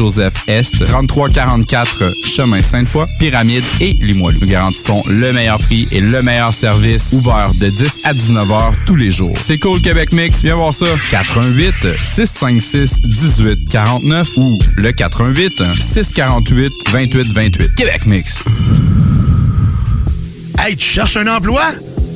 Joseph Est, 3344 Chemin Sainte-Foy, Pyramide et Limoilou. Nous garantissons le meilleur prix et le meilleur service, ouvert de 10 à 19 heures tous les jours. C'est cool Québec Mix, viens voir ça. 88 656 18 49 ou le 88 648 28 28. Québec Mix. Hey, tu cherches un emploi?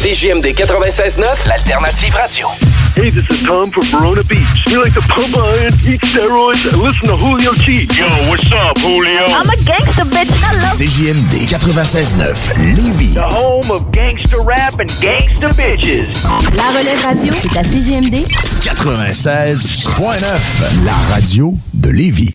CGMD 96.9, l'alternative radio. Hey, this is Tom from Verona Beach. We like to pump iron, eat steroids, and listen to Julio G. Yo, what's up, Julio? I'm a gangster, bitch. I love CJMD 96.9, Lévis. The home of gangster rap and gangster bitches. La relève radio, c'est à CJMD 96.9, la radio de Lévis.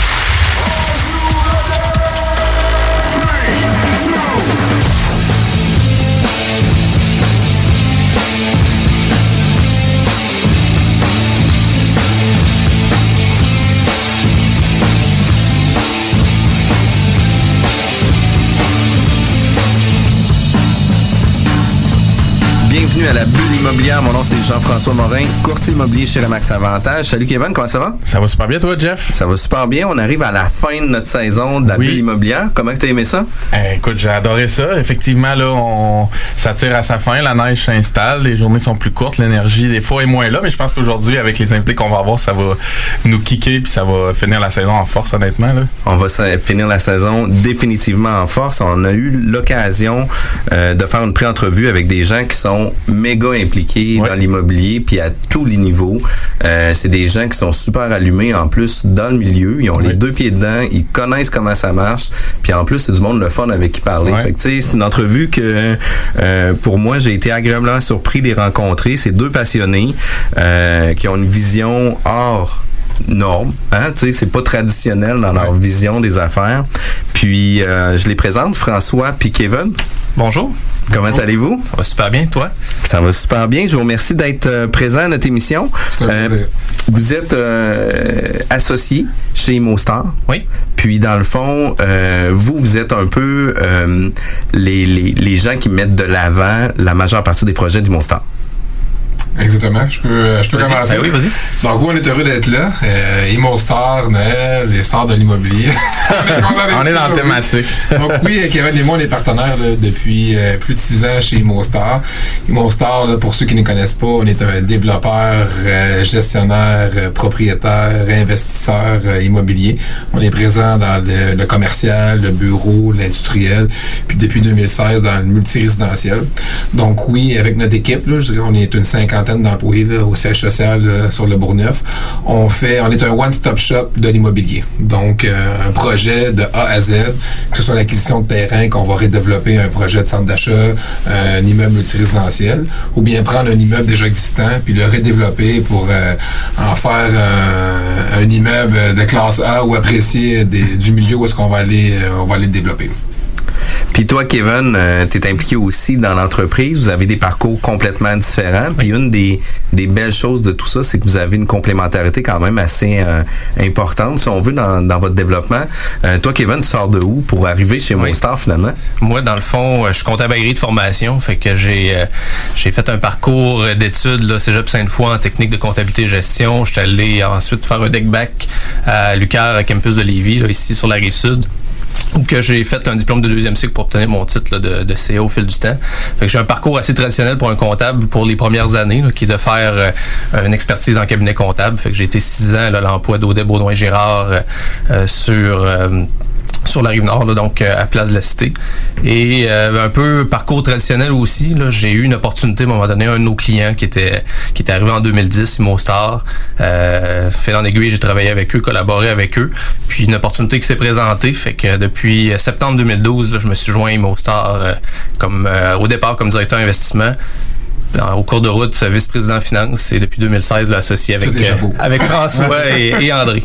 Bienvenue à la bulle immobilière. Mon nom c'est Jean-François Morin, courtier immobilier chez Remax Avantage. Salut Kevin, comment ça va? Ça va super bien toi Jeff? Ça va super bien. On arrive à la fin de notre saison de la Oui. bulle immobilière. Comment tu as aimé ça? Eh, écoute, j'ai adoré ça. Effectivement, là, on, ça tire à sa fin. La neige s'installe. Les journées sont plus courtes. L'énergie, des fois, est moins là. Mais je pense qu'aujourd'hui, avec les invités qu'on va avoir, ça va nous kicker puis ça va finir la saison en force, honnêtement. Là. On va finir la saison définitivement en force. On a eu l'occasion euh, de faire une pré-entrevue avec des gens qui sont méga impliqués dans l'immobilier, puis à tous les niveaux. Euh, c'est des gens qui sont super allumés en plus dans le milieu. Ils ont les deux pieds dedans, ils connaissent comment ça marche, puis en plus c'est du monde le fun avec qui parler. Ouais. C'est une entrevue que euh, pour moi j'ai été agréablement surpris de les rencontrer. C'est deux passionnés euh, qui ont une vision hors norme, hein, tu sais, c'est pas traditionnel dans leur vision des affaires. Puis euh, je les présente, François puis Kevin. Bonjour. Comment allez-vous? Ça va super bien, toi? Ça va super bien. Je vous remercie d'être euh, présent à notre émission. Euh, vous êtes euh, associé chez Mostar. Oui. Puis, dans le fond, euh, vous, vous êtes un peu euh, les, les, les gens qui mettent de l'avant la majeure partie des projets du Mostar. Exactement. Je peux, je peux commencer. Ben oui, vas-y. Donc, oui, on est heureux d'être là. Euh, Imo Star, Noël, les stars de l'immobilier. On est dans la thématique. Donc, oui, Kevin et moi, on est partenaires là, depuis euh, plus de six ans chez Imo Star. Imo Star, là, pour ceux qui ne connaissent pas, on est un développeur, euh, gestionnaire, euh, propriétaire, investisseur euh, immobilier. On est présent dans le, le commercial, le bureau, l'industriel, puis depuis 2016 dans le multirésidentiel. Donc, oui, avec notre équipe, là, je dirais, on est une cinquantaine d'employés au siège social là, sur le Bourgneuf. On fait, on est un one-stop shop de l'immobilier. Donc, euh, un projet de A à Z, que ce soit l'acquisition de terrain, qu'on va redévelopper un projet de centre d'achat, euh, un immeuble multirésidentiel, ou bien prendre un immeuble déjà existant puis le redévelopper pour euh, en faire un, immeuble de classe A ou apprécié des- du milieu où est-ce qu'on va euh, va aller le développer. Puis toi, Kevin, tu es impliqué aussi dans l'entreprise. Vous avez des parcours complètement différents. Puis une des, des belles choses de tout ça, c'est que vous avez une complémentarité quand même assez euh, importante, si on veut, dans, dans votre développement. Euh, toi, Kevin, tu sors de où pour arriver chez Monstar, finalement? Moi, dans le fond, euh, je suis comptable agréé de formation, fait que j'ai euh, j'ai fait un parcours euh, d'études là, Cégep Sainte-Foy en technique de comptabilité et gestion. Je suis allé ensuite faire un deck back à l'UQAR, à campus de Lévis, là, ici sur la rive sud où que j'ai fait un diplôme de deuxième cycle pour obtenir mon titre de, de CA au fil du temps. Fait que j'ai un parcours assez traditionnel pour un comptable pour les premières années, qui est de faire euh, une expertise en cabinet comptable. Fait que j'ai été six ans là, à l'emploi d'Audet Baudouin Gérard euh, euh, sur euh, sur la rive nord, là, donc euh, à Place de la Cité. Et euh, un peu parcours traditionnel aussi. J'ai eu une opportunité à un moment donné, un de nos clients qui était qui était arrivé en 2010, Imostar. Euh, fait en aiguille, j'ai travaillé avec eux, collaboré avec eux. Puis une opportunité qui s'est présentée, fait que depuis euh, septembre 2012, là, je me suis joint à Imostar euh, comme euh, au départ comme directeur investissement. En- Au cours de route, vice-président finance et depuis 2016, là, associé avec, euh, avec François et, et André.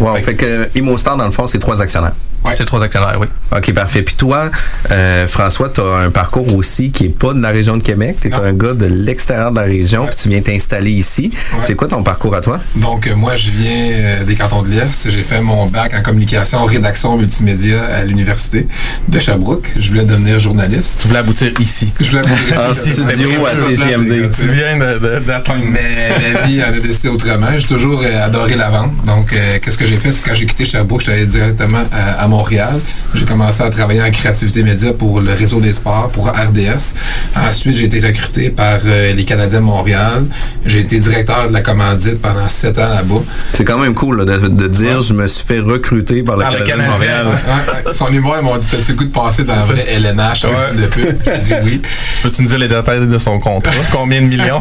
Wow, fait que Imostar, dans le fond, c'est trois actionnaires. C'est trois actionnaires, oui. OK, parfait. Puis toi, euh, François, tu as un parcours aussi qui est pas de la région de Québec. Tu es un gars de l'extérieur de la région, puis tu viens t'installer ici. C'est quoi ton parcours à toi? Donc, euh, moi, je viens euh, des cantons de l'Est. J'ai fait mon bac en communication, rédaction, multimédia à l'université de Sherbrooke. Je voulais devenir journaliste. Tu voulais aboutir ici. Je voulais aboutir En ici. studio à CGMD. Tu viens d'atteindre. Mais la vie en a décidé autrement. J'ai toujours euh, adoré la vente. Donc, euh, qu'est-ce que j'ai fait? C'est quand j'ai quitté Sherbrooke, j'étais allé directement à, à Montréal. J'ai commencé à travailler en créativité média pour le réseau des sports, pour RDS. Ensuite, j'ai été recruté par euh, les Canadiens de Montréal. J'ai été directeur de la commandite pendant sept ans là-bas. C'est quand même cool là, de, de dire je me suis fait recruter par le Canadien de Montréal. ouais, ouais. Son humour, ils m'ont dit, t'as-tu le goût de passer dans un C'est vrai LNH Ouais. de pub? J'ai dit oui. Tu peux-tu nous dire les détails de son contrat? Combien de millions?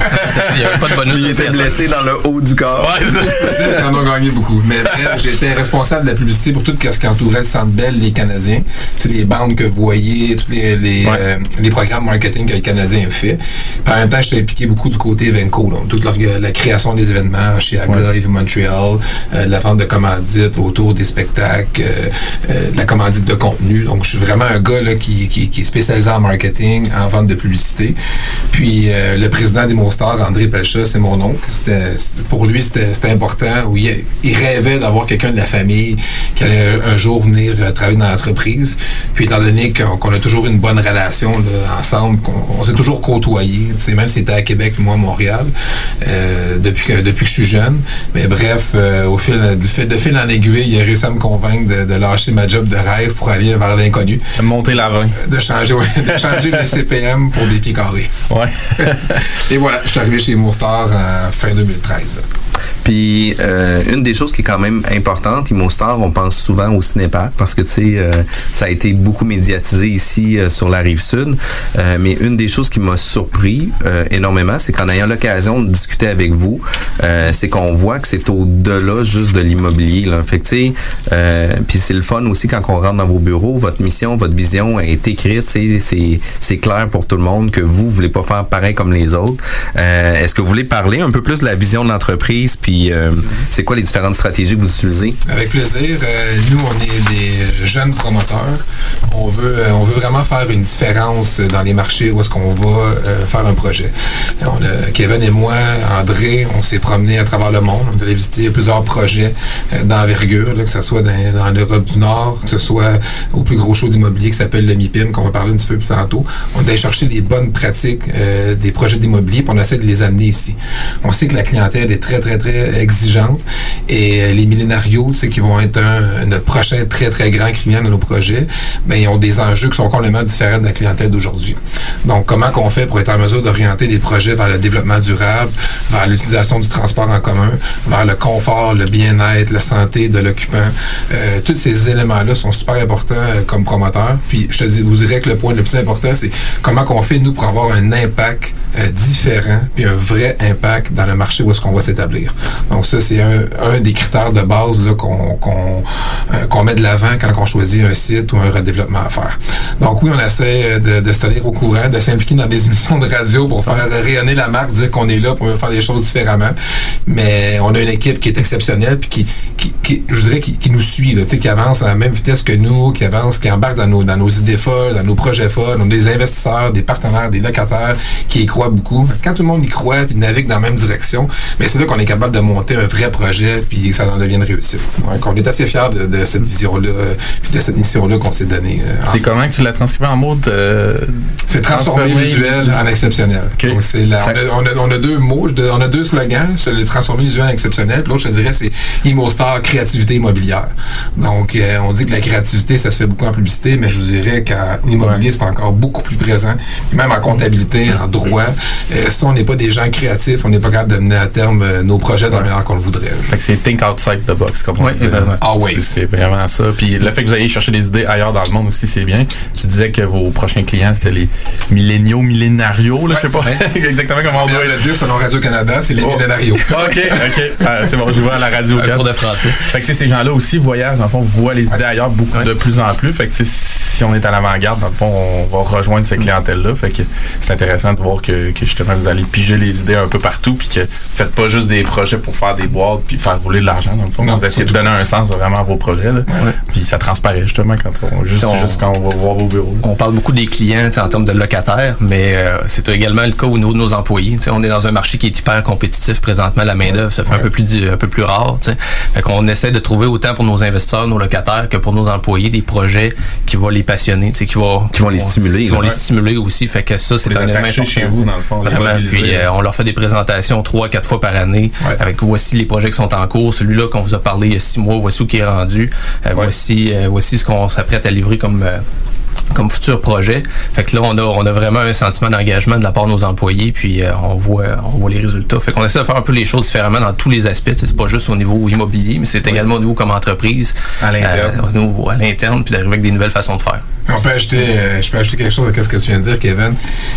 Il n'y avait pas de bonus. Il était blessé dans le haut du corps. Ouais, c'est Ils en ont gagné beaucoup. Mais bref, j'étais responsable de la publicité pour tout ce qui entourait le Centre Bell, les Canadiens. C'est les bandes que vous voyez, tous les, les, euh, les programmes marketing que les Canadiens ont fait. Puis en même temps, j'étais impliqué beaucoup du côté Evenco, donc toute la création des événements chez AGA, Yves Montreal, euh, la vente de commandites autour des spectacles, euh, de la commandite de contenu. Donc, je suis vraiment un gars là, qui, qui, qui est spécialisé en marketing, en vente de publicité. Puis, le président des Monstars, André Pelcha, c'est mon oncle. C'était, pour lui, c'était, c'était important. Où il, il rêvait d'avoir quelqu'un de la famille qui allait un jour venir euh, travailler dans l'entreprise. Puis, étant donné qu'on, a toujours une bonne relation là, ensemble, qu'on on s'est toujours sais, même si c'était à Québec, moi à Montréal, euh, depuis, que, depuis que je suis jeune. Mais bref, euh, au fil, de, fil- de fil en aiguille, il a réussi à me convaincre de, de lâcher ma job de rêve pour aller vers l'inconnu. De monter la vin. De changer, ouais, de changer CPM pour des pieds carrés. Ouais. Et voilà, je suis arrivé chez Monstar en fin 2013. Puis euh, une des choses qui est quand même importante, Immostar, on pense souvent au cinépark parce que tu sais, euh, ça a été beaucoup médiatisé ici euh, sur la rive sud. Euh, mais une des choses qui m'a surpris euh, énormément, c'est qu'en ayant l'occasion de discuter avec vous, euh, c'est qu'on voit que c'est au-delà juste de l'immobilier. Là. Fait que tu sais, puis c'est le fun aussi quand on rentre dans vos bureaux, votre mission, votre vision est écrite, c'est c'est clair pour tout le monde que vous, voulez pas faire pareil comme les autres. Est-ce que vous voulez parler un peu plus de la vision de l'entreprise puis euh, c'est quoi les différentes stratégies que vous utilisez? Avec plaisir. Euh, nous, on est des jeunes promoteurs. On veut, euh, on veut vraiment faire une différence dans les marchés où est-ce qu'on va faire un projet. Kevin et moi, André, on s'est promenés à travers le monde. On est allé visiter plusieurs projets d'envergure, que ce soit dans, dans l'Europe du Nord, que ce soit au plus gros show d'immobilier qui s'appelle le MIPIM, qu'on va parler un petit peu plus tantôt. On est allé chercher les bonnes pratiques des projets d'immobilier, puis on essaie de les amener ici. On sait que la clientèle est très, très, très exigeante et euh, les millénarios, qui vont être notre prochain très, très grand client dans nos projets, ben, ils ont des enjeux qui sont complètement différents de la clientèle d'aujourd'hui. Donc, comment qu'on fait pour être en mesure d'orienter des projets vers le développement durable, vers l'utilisation du transport en commun, vers le confort, le bien-être, la santé de l'occupant? Euh, tous ces éléments-là sont super importants euh, comme promoteur. Puis, je te dis, vous dirais que le point le plus important, c'est comment qu'on fait, nous, pour avoir un impact euh, différent, puis un vrai impact dans le marché où est-ce qu'on va s'établir. Donc, ça, c'est un, des critères de base euh, qu'on met de l'avant quand on choisit un site ou un redéveloppement à faire. Donc, oui, on essaie de, de se tenir au courant, de s'impliquer dans des émissions de radio pour faire rayonner la marque, dire qu'on est là pour faire les choses différemment. Mais on a une équipe qui est exceptionnelle, puis qui, qui, je dirais, qui, nous suit, qui avance à la même vitesse que nous, qui avance, qui embarque dans nos, dans nos idées folles, dans nos projets folles. On a des investisseurs, des partenaires, des locataires qui y croient beaucoup. Quand tout le monde y croit, puis navigue dans la même direction, mais c'est là qu'on est capable de monter un vrai projet, puis que ça en devienne réussite. Donc, on est assez fiers de, de cette vision-là, euh, puis de cette mission-là qu'on s'est donnée. euh, C'est comment que tu l'as transcrit en mode euh, C'est transformer visuel en exceptionnel. Donc, c'est la- Ça- on, a, on, a, on a deux mots, de- on a deux slogans. C'est le transformer visuel en exceptionnel. Puis l'autre, je te dirais, c'est ImoStar créativité immobilière. Donc, euh, on dit que la créativité, ça se fait beaucoup en publicité, mais je vous dirais qu'en immobilier, c'est encore beaucoup plus présent. Même en comptabilité, en droit. Euh, si on n'est pas des gens créatifs, on n'est pas capable de mener à terme euh, nos projets de la manière qu'on le voudrait. Fait que c'est think outside the box, comme on Ouais, dit. Ah oui. C'est- vraiment ça. Puis le fait que vous ayez cherché des idées ailleurs dans le monde aussi, c'est bien. Tu disais que vos prochains clients, c'était les milléniaux, millénarios, là, je sais pas exactement comment on doit le dire selon Radio-Canada, c'est les Oh. millénarios. OK, OK. Ah, c'est bon, je vois à la radio. Un cours de français. Fait que ces gens-là aussi voyagent, dans le fond, voient les idées ailleurs beaucoup de plus en plus. Fait que si on est à l'avant-garde, dans le fond, on va rejoindre cette clientèle-là. Fait que c'est intéressant de voir que, que justement vous allez piger les idées un peu partout, puis que vous faites pas juste des projets pour faire des boîtes puis faire rouler de l'argent. Dans le fond, vous essayez de donner un sens vraiment à vos projets. Là. Puis ça transparaît justement quand on juste, On- juste quand on va voir vos bureaux. On parle beaucoup des clients en termes de locataires, mais euh, c'est également le cas au niveau de nos employés. On est dans un marché qui est hyper compétitif présentement. La main-d'œuvre, ça fait un peu plus un peu plus rare. Fait qu'on essaie de trouver autant pour nos investisseurs, nos locataires, que pour nos employés des projets qui vont les passionner, qui vont Qui vont les stimuler, qui vont ouais. les stimuler aussi. Fait que ça, c'est un élément chez vous, dans le fond, les Vraiment. mobiliser. Puis euh, on leur fait des présentations trois, quatre fois par année. Avec voici les projets qui sont en cours. Celui-là qu'on vous a parlé il y a six mois, voici où qui est rendu. Euh, Voici, euh, voici ce qu'on s'apprête à livrer comme comme futur projet. Fait que là, on a, on a vraiment un sentiment d'engagement de la part de nos employés, puis euh, on voit on voit les résultats. Fait qu'on essaie de faire un peu les choses différemment dans tous les aspects. C'est pas juste au niveau immobilier, mais c'est également au niveau comme entreprise. À l'interne. Euh, à l'interne, puis d'arriver avec des nouvelles façons de faire. On peut ajouter, euh, je peux ajouter quelque chose à ce que tu viens de dire, Kevin.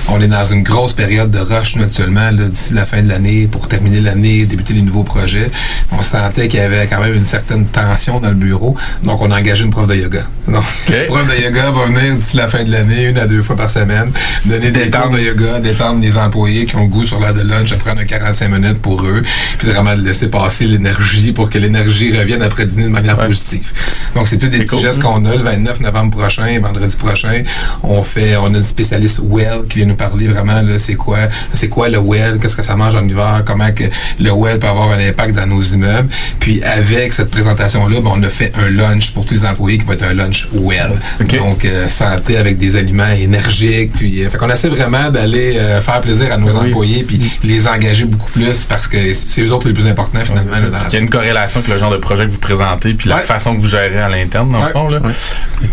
On est dans une grosse période de rush nous, actuellement, d'ici la fin de l'année, pour terminer l'année, débuter les nouveaux projets. On sentait qu'il y avait quand même une certaine tension dans le bureau, donc on a engagé une prof de yoga. Donc, la prof de yoga va venir d'ici la fin de l'année, une à deux fois par semaine, donner des cours de yoga, détendre les employés qui ont le goût sur l'heure de lunch, à prendre un 45 minutes pour eux, puis vraiment de laisser passer l'énergie pour que l'énergie revienne après dîner de manière positive. Donc, c'est tous des petits cool. gestes qu'on a le 29 novembre prochain, vendredi prochain. On fait, on a une spécialiste well qui vient nous parler vraiment, là, c'est quoi, c'est quoi le well, qu'est-ce que ça mange en hiver, comment que le well peut avoir un impact dans nos immeubles. Puis, avec cette présentation-là, ben, on a fait un lunch pour tous les employés qui va être un lunch well. Donc, euh, santé avec des aliments énergiques. Puis, euh, fait qu'on essaie vraiment d'aller euh, faire plaisir à nos Oui. employés puis les engager beaucoup plus parce que c'est eux autres les plus importants finalement. là, dans la- Il y a une corrélation avec le genre de projet que vous présentez puis la façon que vous gérez à l'interne, dans le fond. Là.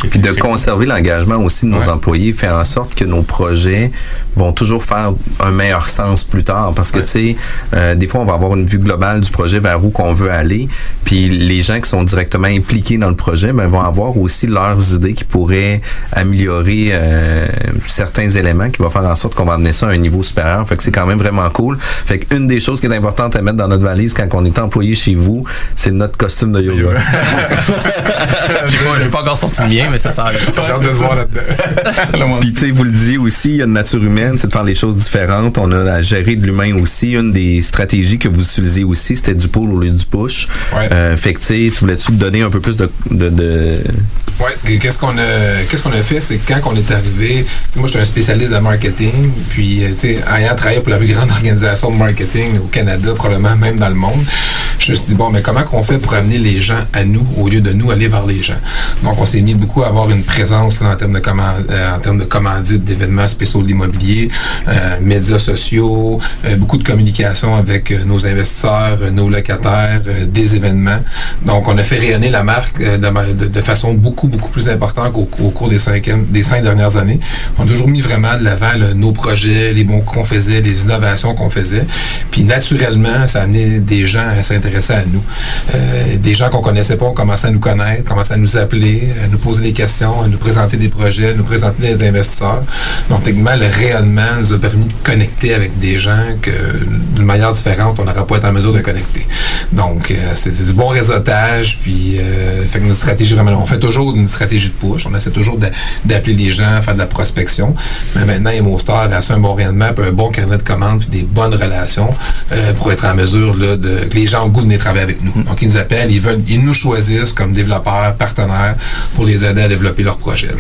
Puis de conserver l'engagement aussi de nos employés fait en sorte que nos projets vont toujours faire un meilleur sens plus tard. Parce que, tu sais, euh, des fois, on va avoir une vue globale du projet vers où qu'on veut aller. Puis les gens qui sont directement impliqués dans le projet ben, vont avoir aussi leurs idées qui pourraient améliorer euh, certains éléments qui vont faire en sorte qu'on va amener ça à un niveau supérieur. Fait que c'est quand même vraiment cool. Fait qu'une des choses qui est importante à mettre dans notre valise quand on est employé chez vous, c'est notre costume de yoga. J'ai pas, j'ai pas encore sorti le mien, mais ça sert à rien. hâte de se voir là-dedans. Puis tu sais, vous le disiez aussi, il y a une nature humaine, c'est de faire les choses différentes. On a à gérer de l'humain aussi. Une des stratégies que vous utilisez aussi, c'était du pull au lieu du push. Euh, fait que tu sais, tu voulais-tu donner un peu plus de... de, de... Ouais, qu'est-ce qu'on a, qu'est-ce qu'on a fait, c'est que quand on est arrivé, moi je suis un spécialiste de marketing, puis tu sais, ayant travaillé pour la plus grande organisation de marketing au Canada, probablement même dans le monde, je me suis dit bon, mais comment qu'on fait pour amener les gens à nous au lieu de nous aller les gens. Donc on s'est mis beaucoup à avoir une présence en termes de command, euh, en termes de d'événements spéciaux de l'immobilier, euh, médias sociaux, euh, beaucoup de communication avec euh, nos investisseurs, nos locataires, des événements. Donc on a fait rayonner la marque de, façon beaucoup beaucoup plus importante qu'au au cours des cinq dernières années. On a toujours mis vraiment de l'avant nos projets, les bons qu'on faisait, les innovations qu'on faisait. Puis naturellement, ça a amené des gens à s'intéresser à nous. Des gens qu'on connaissait pas ont commencé à nous connaître, commencé à nous appeler, à nous poser des questions, à nous présenter des projets, à nous présenter des investisseurs. Donc techniquement, le rayonnement nous a permis de connecter avec des gens que d'une manière différente, on n'aurait pas été en mesure de connecter. Donc euh, c'est c'est du bon réseautage, puis euh, fait que notre stratégie vraiment, on fait toujours une stratégie de push, on essaie toujours d'a- d'appeler les gens, faire de la prospection. Mais maintenant, EmoStar a assez un bon rayonnement, puis un bon carnet de commandes, puis des bonnes relations euh, pour être en mesure là, de que les gens ont goût de venir travailler avec nous. Donc ils nous appellent, ils veulent, ils nous choisissent comme développeurs, partenaires pour les aider à développer leurs projets.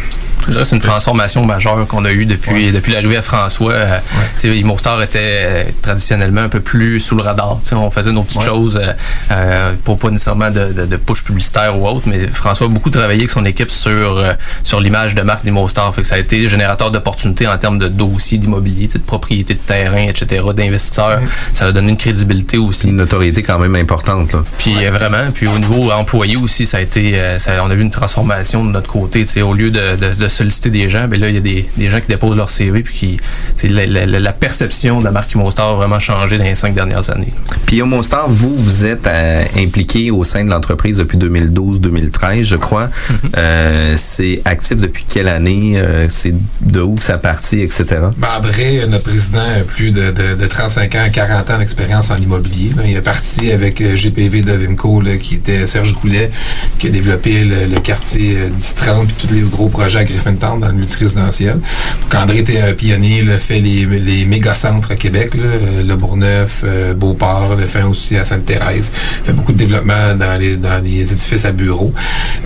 Je dirais que c'est une transformation majeure qu'on a eue depuis, depuis l'arrivée à François. Euh, Immostar était euh, traditionnellement un peu plus sous le radar. On faisait nos petites choses euh, euh, pour pas nécessairement de, de, de push publicitaire ou autre, mais François a beaucoup travaillé avec son équipe sur, euh, sur l'image de marque d'Immostar. Fait que ça a été générateur d'opportunités en termes de dossiers d'immobilier, de propriété de terrain, etc., d'investisseurs. Ça a donné une crédibilité aussi. Une notoriété quand même importante. Là. Puis vraiment, puis au niveau employé aussi, ça a été, ça- on a vu une transformation de notre côté. Au lieu de, de- de solliciter des gens, ben là il y a des, des gens qui déposent leur CV puis qui, la, la- la- la perception de la marque Immostar a vraiment changé dans les cinq dernières années. Puis Homostar, vous, vous êtes euh, impliqué au sein de l'entreprise depuis 2012-2013, je crois. Euh, c'est actif depuis quelle année? Euh, c'est de où que ça partit, etc. Ben, André, notre président, a plus de, de, de 35 ans, 40 ans d'expérience en immobilier. là. Il est parti avec GPV de Vimco, là, qui était Serge Goulet, qui a développé le, le quartier euh, 1030 puis tous les gros projets à Griffintown dans le multirésidentiel. Donc, André était un pionnier, là, fait les, les méga-centres à Québec, euh, Le Bourgneuf, euh, Beauport, le fait aussi à Sainte-Thérèse. Fait beaucoup de développement dans les, dans les édifices à bureaux.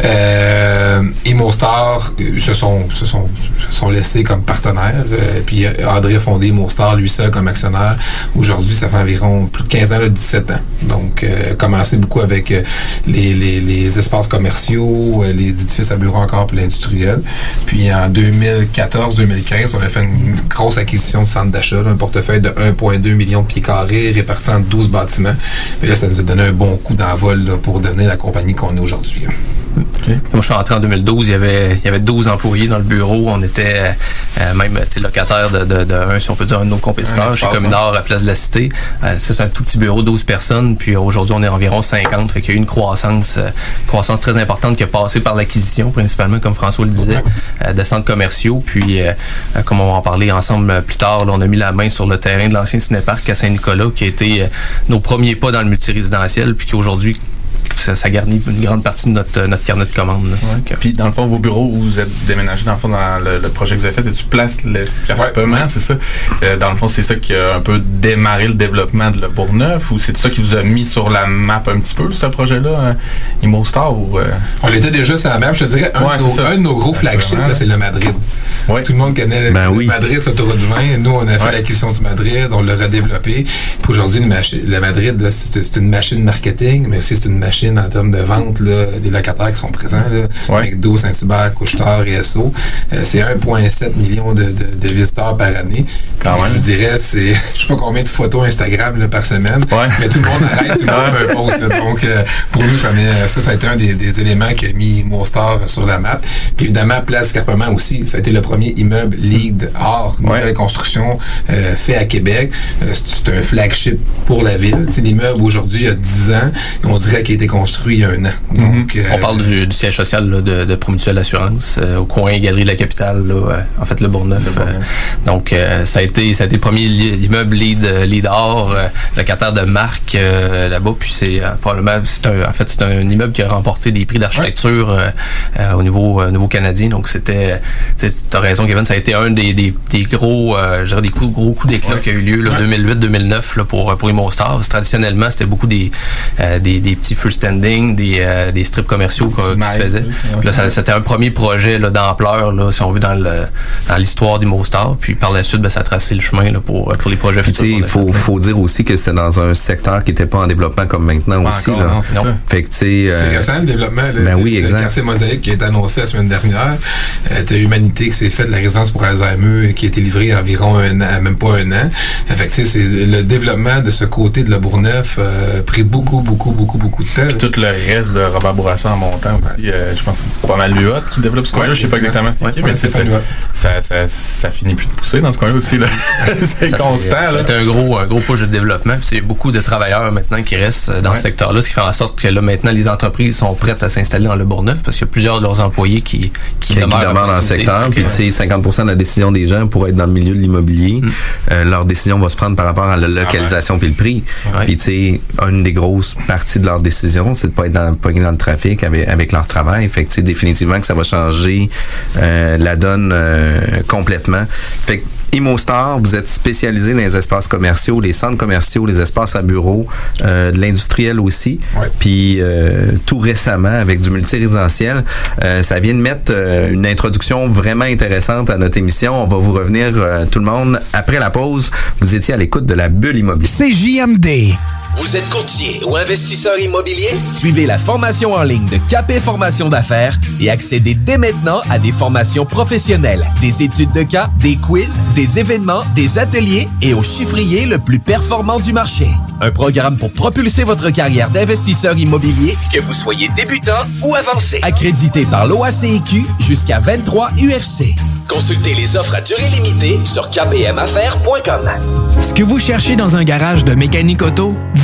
Euh, Immostar euh, se sont, se sont, sont laissés comme partenaires. Euh, puis euh, André a fondé Immostar lui seul comme actionnaire. Aujourd'hui, ça fait environ plus de 15 ans, là, 17 ans. Donc, euh, commencé beaucoup avec euh, les, les, espaces commerciaux, euh, les édifices à bureaux encore pour l'industriel. Puis en 2014-2015, on a fait une grosse acquisition de centre d'achat, un portefeuille de 1,2 million de pieds carrés répartis en 12 bâtiments. Mais là, ça nous a donné un bon coup d'envol pour donner la compagnie qu'on est aujourd'hui. Moi, je suis entré en 2012, il y avait, il y avait 12 employés dans le bureau. On était euh, même tu sais, locataire de, de, de un, si on peut dire, un de nos compétiteurs, chez Communard à Place de la Cité. Euh, c'est un tout petit bureau, 12 personnes. Puis aujourd'hui, on est environ 50. Fait qu'il y a eu une croissance, euh, croissance très importante qui a passé par l'acquisition, principalement, comme François le disait, euh, de centres commerciaux. Puis, euh, euh, comme on va en parler ensemble euh, plus tard, là, on a mis la main sur le terrain de l'ancien cinéparc à Saint-Nicolas, qui a été euh, nos premiers pas dans le multirésidentiel, puis qui aujourd'hui ça, ça garnit une grande partie de notre, notre carnet de commandes. Donc, Puis dans le fond, vos bureaux où vous êtes déménagé, dans le fond, dans le, le projet que vous avez fait, et tu places l'escarpement, c'est ça? Euh, dans le fond, c'est ça qui a un peu démarré le développement de Le Bourgneuf ou c'est ça qui vous a mis sur la map un petit peu, ce projet-là, euh, ImoStar ou... euh? On était déjà sur la map. Je te dirais, un, Ouais, de, nos, c'est ça. un de nos gros Ouais, flagships, c'est le Madrid. Tout le monde connaît Ben le oui. Madrid, c'est autoroute du vin. Nous, on a fait l'acquisition du Madrid, on l'a redéveloppé. Puis aujourd'hui, le Madrid, c'est une machine marketing, mais aussi c'est une machine en termes de vente là, des locataires qui sont présents. Là, McDo, Saint-Hubert, Couche-Tard et SO. Euh, c'est 1,7 million de, de- de visiteurs par année. Quand Puis, même. Je dirais, c'est je sais pas combien de photos Instagram là, par semaine, mais tout le monde arrête, tout le monde fait un post. donc, euh, pour nous, ça, ça, ça a été un des, des éléments qui a mis Monstar sur la map. Puis évidemment, Place Carpement aussi. Ça a été le premier immeubles LEED hors nouvelle construction euh, fait à Québec. Euh, c'est un flagship pour la ville. C'est l'immeuble aujourd'hui il y a 10 ans on dirait qu'il a été construit il y a un an. Donc, euh, On parle du, du siège social là, de, de Promutuelle Assurance euh, au coin Galerie de la Capitale, là, euh, en fait le Bourgneuf. euh, donc ça a été ça a été le premier immeuble lead lead or, locataire de marque là-bas. Puis c'est probablement c'est un en fait c'est un immeuble qui a remporté des prix d'architecture au niveau canadien. Donc c'était tu as raison Kevin, ça a été un des, des, des gros des coups, gros coups d'éclat qui a eu lieu là, 2008-2009 là, pour pour Immostar. Traditionnellement c'était beaucoup des, euh, des des petits freestanding, des euh, des strips commerciaux qui se ouais. Puis Là, ça- c'était un premier projet là, d'ampleur, là, si on veut, dans le dans l'histoire d'Immostar. Puis par la suite, ben, ça a tracé le chemin là, pour, pour les projets futurs. il faut, faut dire aussi que c'était dans un secteur qui n'était pas en développement comme maintenant Pas aussi. encore, là. non, c'est ça. Fait que, tu sais. euh, C'est récent le développement. Là, Ben Tu sais, oui, Le exact. quartier Mosaïque qui a été annoncé la semaine dernière. Euh, T'as Humanité qui s'est faite, la résidence pour Alzheimer, qui a été livrée à environ un an, même pas un an. Fait que, c'est le développement de ce côté de la Bourgneuf euh, a pris beaucoup, beaucoup, beaucoup, beaucoup de temps. Puis tout le reste de Robert Bourassa en montant aussi, euh, je pense que c'est pas mal l'UOT qui développe ce coin-là. Ouais, je sais pas c'est exactement ça. c'est qui, Ouais, mais c'est tu sais, ça, ça, ça, ça finit plus de pousser dans ce coin-là aussi. là. c'est constant. C'est un gros, un gros push de développement. Puis C'est beaucoup de travailleurs maintenant qui restent euh, dans Ouais. ce secteur-là, ce qui fait en sorte que là, maintenant, les entreprises sont prêtes à s'installer dans le Bourgneuf parce qu'il y a plusieurs de leurs employés qui, qui, qui, qui demeurent dans le secteur. Puis, sais, 50% de la décision des gens pour être dans le milieu de l'immobilier, euh, leur décision va se prendre par rapport à la localisation puis le prix. Puis, tu sais, une des grosses parties de leur décision, c'est de pas être dans, pogné dans le trafic avec, avec leur travail. Fait que, définitivement que ça va changer euh, la donne euh, complètement. Fait que, ImoStar, vous êtes spécialisé dans les espaces commerciaux, les centres commerciaux, les espaces à bureaux, euh, de l'industriel aussi. Puis euh, tout récemment, avec du multirésidentiel, euh, ça vient de mettre euh, une introduction vraiment intéressante à notre émission. On va vous revenir euh, tout le monde après la pause. Vous étiez à l'écoute de la bulle immobilière. C'est JMD. Vous êtes courtier ou investisseur immobilier? Suivez la formation en ligne de Capé Formation d'affaires et accédez dès maintenant à des formations professionnelles, des études de cas, des quiz, des événements, des ateliers et au chiffrier le plus performant du marché. Un programme pour propulser votre carrière d'investisseur immobilier, Que vous soyez débutant ou avancé. accrédité par l'OACIQ jusqu'à 23 UFC. Consultez les offres à durée limitée sur kbmaffaires.com. Ce que vous cherchez dans un garage de mécanique auto,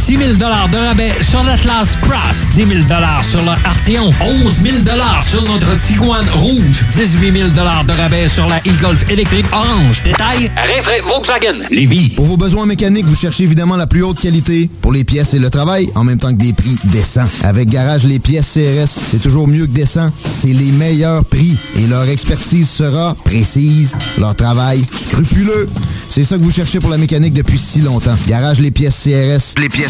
6 000 de rabais sur l'Atlas Cross, 10 000 sur le Arteon, 11 000 sur notre Tiguan Rouge, 18 000 de rabais sur la e-Golf électrique orange. Détail, Rinfraie Volkswagen Levy. Pour vos besoins mécaniques, vous cherchez évidemment la plus haute qualité pour les pièces et le travail, en même temps que des prix décents. Avec Garage Les Pièces CRS, c'est toujours mieux que décent. C'est les meilleurs prix et leur expertise sera précise, leur travail scrupuleux. C'est ça que vous cherchez pour la mécanique depuis si longtemps. Garage Les Pièces CRS. Les pièces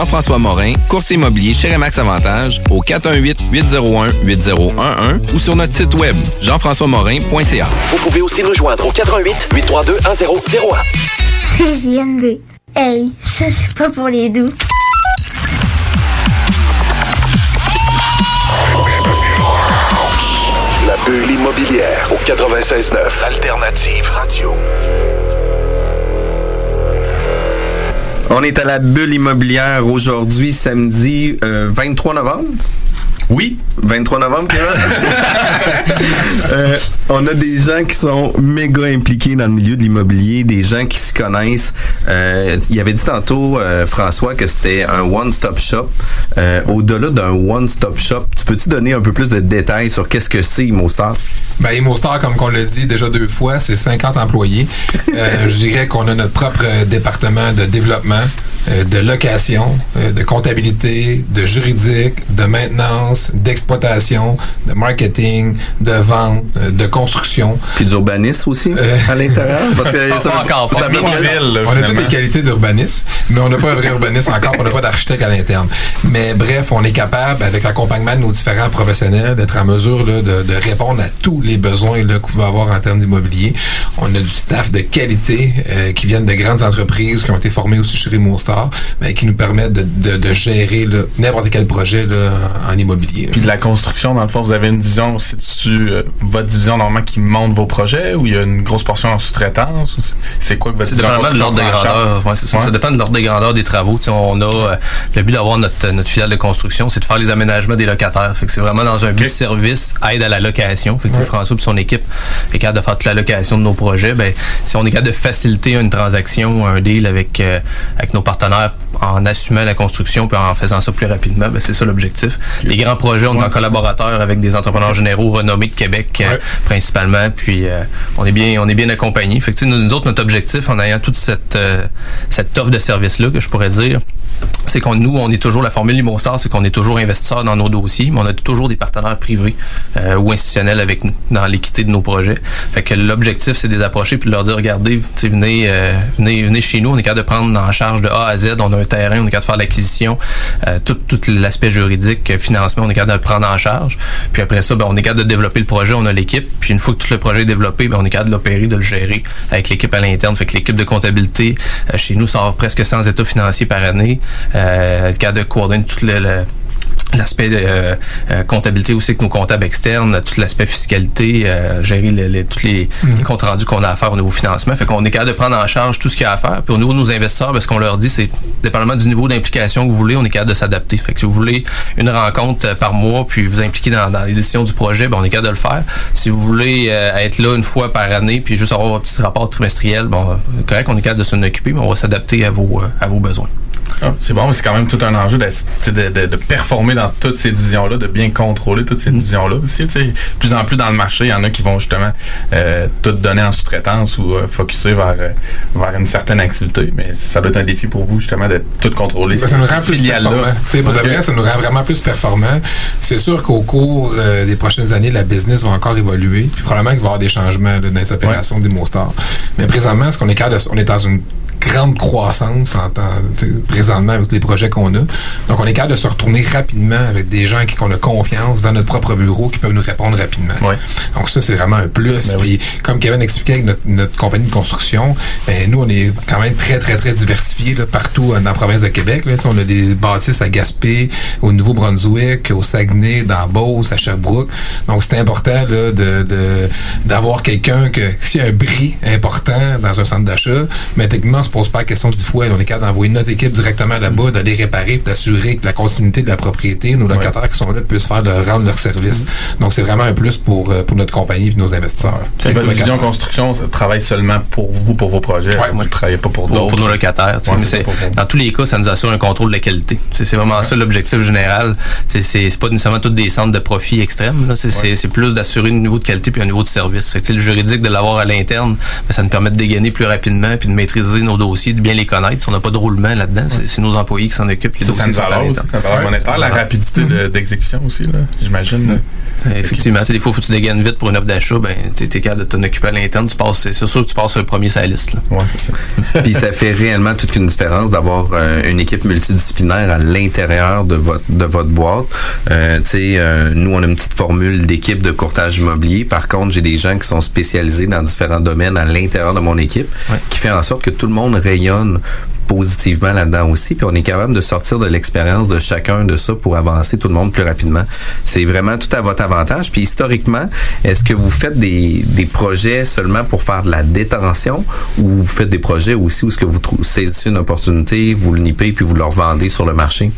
Jean-François Morin, courtier immobilier chez Remax Avantage au 418-801-8011 ou sur notre site web jean-françois-morin.ca. Vous pouvez aussi nous joindre au 88 832 1001. CJMD. Hey, ça c'est pas pour les doux. La bulle immobilière au 96.9. Alternative Radio. On est à la bulle immobilière aujourd'hui, samedi euh, 23 novembre. Oui, 23 novembre, Kevin? Euh, on a des gens qui sont méga impliqués dans le milieu de l'immobilier, des gens qui se connaissent. Euh, il avait dit tantôt, euh, François, que c'était un one-stop shop. Euh, Au-delà d'un one-stop shop, tu peux-tu donner un peu plus de détails sur qu'est-ce que c'est ImmoStar? Ben, ImmoStar, comme qu'on l'a dit déjà deux fois, c'est 50 employés. Euh, je dirais qu'on a notre propre département de développement, euh, de location, euh, de comptabilité, de juridique, de maintenance, d'exploitation, de marketing, de vente, euh, de construction. Puis d'urbanisme aussi à l'intérieur? Parce que ça- encore. même ville, On a toutes les qualités d'urbanisme, mais on n'a pas un vrai urbaniste encore, on n'a pas d'architecte à l'interne. Mais bref, on est capable, avec l'accompagnement de nos différents professionnels, d'être en mesure là, de, de répondre à tous les besoins là, qu'on va avoir en termes d'immobilier. On a du staff de qualité euh, qui viennent de grandes entreprises qui ont été formées aussi chez Remo Star, mais qui nous permettent de, de- de gérer là, n'importe quel projet là, en, en immobilier. Puis de la construction, dans le fond, vous avez une division, c'est-tu euh, votre division normalement qui monte vos projets ou il y a une grosse portion en sous-traitance? ou c'est- C'est quoi que votre C'est division de l'ordre de construction prend en grandeur. Ouais, c'est ça. Ouais. Ça dépend de l'ordre de grandeur des travaux. On a euh, le but d'avoir notre, notre filiale de construction, c'est de faire les aménagements des locataires. Fait que c'est vraiment dans un but de service, aide à la location. Fait que Ouais. François et son équipe est capable de faire toute la location de nos projets. Ben, si on est capable de faciliter une transaction, un deal avec, euh, avec nos partenaires en assumant la construction puis en faisant ça plus rapidement, ben, c'est ça l'objectif. Les grands projets, on est en collaborateur avec des entrepreneurs généraux renommés de Québec euh, principalement. Puis euh, on est bien, on est bien accompagnés. Fait que, nous, nous autres, notre objectif en ayant toute cette, euh, cette offre de service-là, que je pourrais dire, c'est qu'on nous, on est toujours, la formule Limostar, c'est qu'on est toujours investisseur dans nos dossiers, mais on a toujours des partenaires privés euh, ou institutionnels avec nous dans l'équité de nos projets. Fait que l'objectif, c'est de les approcher puis de leur dire, regardez, venez, euh, venez, venez chez nous, on est capable de prendre en charge de A à Z, on a un terrain, on est capable de faire l'acquisition, euh, tout, tout l'aspect juridique, euh, financement, on est capable de le prendre en charge. Puis après ça, ben, on est capable de développer le projet, on a l'équipe. Puis une fois que tout le projet est développé, ben, on est capable de l'opérer, de le gérer avec l'équipe à l'interne. Fait que l'équipe de comptabilité euh, chez nous sort presque 100 états financiers par année. Euh, est capable de coordonner tout le, le- l'aspect de euh, euh, comptabilité aussi avec nos comptables externes, tout l'aspect fiscalité, euh, gérer le- le- tous les, les comptes rendus qu'on a à faire au niveau financement. Fait qu'on est capable de prendre en charge tout ce qu'il y a à faire. Puis au niveau de nos investisseurs, parce qu'on leur dit, c'est dépendamment du niveau d'implication que vous voulez, on est capable de s'adapter. Fait que si vous voulez une rencontre par mois, puis vous impliquer dans, dans les décisions du projet, ben on est capable de le faire. Si vous voulez être là une fois par année, puis juste avoir un petit rapport trimestriel, bon, correct, on est capable de s'en occuper, mais on va s'adapter à vos, à vos besoins. Ah, c'est bon, mais c'est quand même tout un enjeu de, de, de- de performer dans toutes ces divisions-là, de bien contrôler toutes ces divisions-là aussi. tu sais. De plus en plus dans le marché, il y en a qui vont justement euh, tout donner en sous-traitance ou euh, focuser vers, euh, vers une certaine activité. Mais ça doit être un défi pour vous justement de tout contrôler. Ben, ça nous rend plus performants. Tu sais, Pour de vrai, ça nous rend vraiment plus performants. C'est sûr qu'au cours euh, des prochaines années, la business va encore évoluer. Puis probablement qu'il va y avoir des changements là, dans les opérations des Mostar. Mais présentement, ce qu'on est on est dans une grande croissance en temps, présentement avec les projets qu'on a. Donc, on est capable de se retourner rapidement avec des gens qui ont confiance dans notre propre bureau qui peuvent nous répondre rapidement. Donc, ça, c'est vraiment un plus. Puis, comme Kevin expliquait avec notre, notre compagnie de construction, ben, nous, on est quand même très, très, très diversifiés là, partout euh, dans la province de Québec. Là. On a des bâtisses à Gaspé, au Nouveau-Brunswick, au Saguenay, dans Beauce, à Sherbrooke. Donc, c'est important là, de, de- d'avoir quelqu'un que, s'il y a un bris important dans un centre d'achat, mais techniquement, se pose pas la question dix fois. On est capable d'envoyer notre équipe directement là-bas, d'aller réparer, puis d'assurer que la continuité de la propriété, nos locataires qui sont là puissent faire de rendre leur service. Donc, c'est vraiment un plus pour, euh, pour notre compagnie et nos investisseurs. C'est votre vision construction, ça travaille seulement pour vous, pour vos projets. Moi, je ne travaille pas pour pour, d'autres. pour nos locataires. Ouais, mais pour dans tous les cas, ça nous assure un contrôle de la qualité. C'est vraiment ça l'objectif général. C'est- pas nécessairement tous des centres de profit extrêmes. C'est plus d'assurer un niveau de qualité puis un niveau de service. Fait que, le juridique de l'avoir à l'interne, ben, ça nous permet de dégainer plus rapidement puis de maîtriser nos dossiers de bien les connaître. On n'a pas de roulement là-dedans. C'est- C'est nos employés qui s'en occupent. Les Ça, ça dossiers valeur ça valeur monétaire, la rapidité de- d'exécution aussi, là, j'imagine. Effectivement, sais, des fois, faut que tu dégaines vite pour une offre d'achat, ben, tu es capable de t'en occuper à l'interne, tu passes, c'est sûr que tu passes sur le premier sur la liste, là. Puis ça fait réellement toute une différence d'avoir euh, une équipe multidisciplinaire à l'intérieur de votre de votre boîte. Euh, tu sais, euh, nous on a une petite formule d'équipe de courtage immobilier. Par contre, j'ai des gens qui sont spécialisés dans différents domaines à l'intérieur de mon équipe, qui fait en sorte que tout le monde rayonne positivement là-dedans aussi, puis on est capable de sortir de l'expérience de chacun de ça pour avancer tout le monde plus rapidement. C'est vraiment tout à votre avantage. Puis historiquement, est-ce que vous faites des, projets seulement pour faire de la détention ou vous faites des projets aussi où est-ce que vous saisissez une opportunité, vous le nippez puis vous le revendez sur le marché?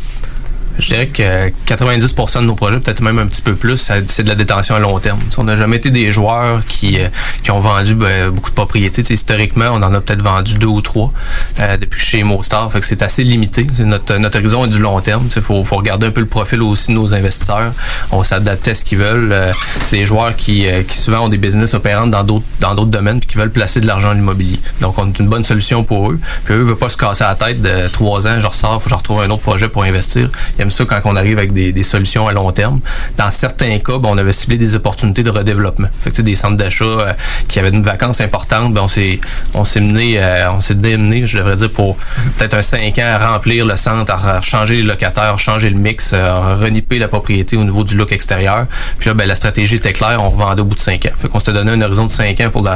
Je dirais que 90% de nos projets, peut-être même un petit peu plus, c'est de la détention à long terme. On n'a jamais été des joueurs qui, euh, qui ont vendu ben, beaucoup de propriétés. Historiquement, on en a peut-être vendu deux ou trois euh, depuis chez Mostar. Fait que c'est assez limité. Notre, notre horizon est du long terme. Il faut, faut regarder un peu le profil aussi de nos investisseurs. On va s'adapter à ce qu'ils veulent. Euh, c'est des joueurs qui, euh, qui souvent ont des business opérants dans d'autres dans d'autres domaines puis qui veulent placer de l'argent en immobilier. Donc, on est une bonne solution pour eux. Puis eux ne veulent pas se casser la tête de trois ans, je ressors, faut que je retrouve un autre projet pour investir. Aiment ça quand on arrive avec des, solutions à long terme. Dans certains cas, ben, on avait ciblé des opportunités de redéveloppement. Fait que, des centres d'achat euh, qui avaient une vacance importante, ben, on s'est mené, euh, on s'est démené, je devrais dire, pour peut-être un cinq ans à remplir le centre, à changer les locataires, changer le mix, euh, reniper la propriété au niveau du look extérieur. Puis là, ben, la stratégie était claire, on revendait au bout de cinq ans. Fait qu'on s'était donné un horizon de cinq ans pour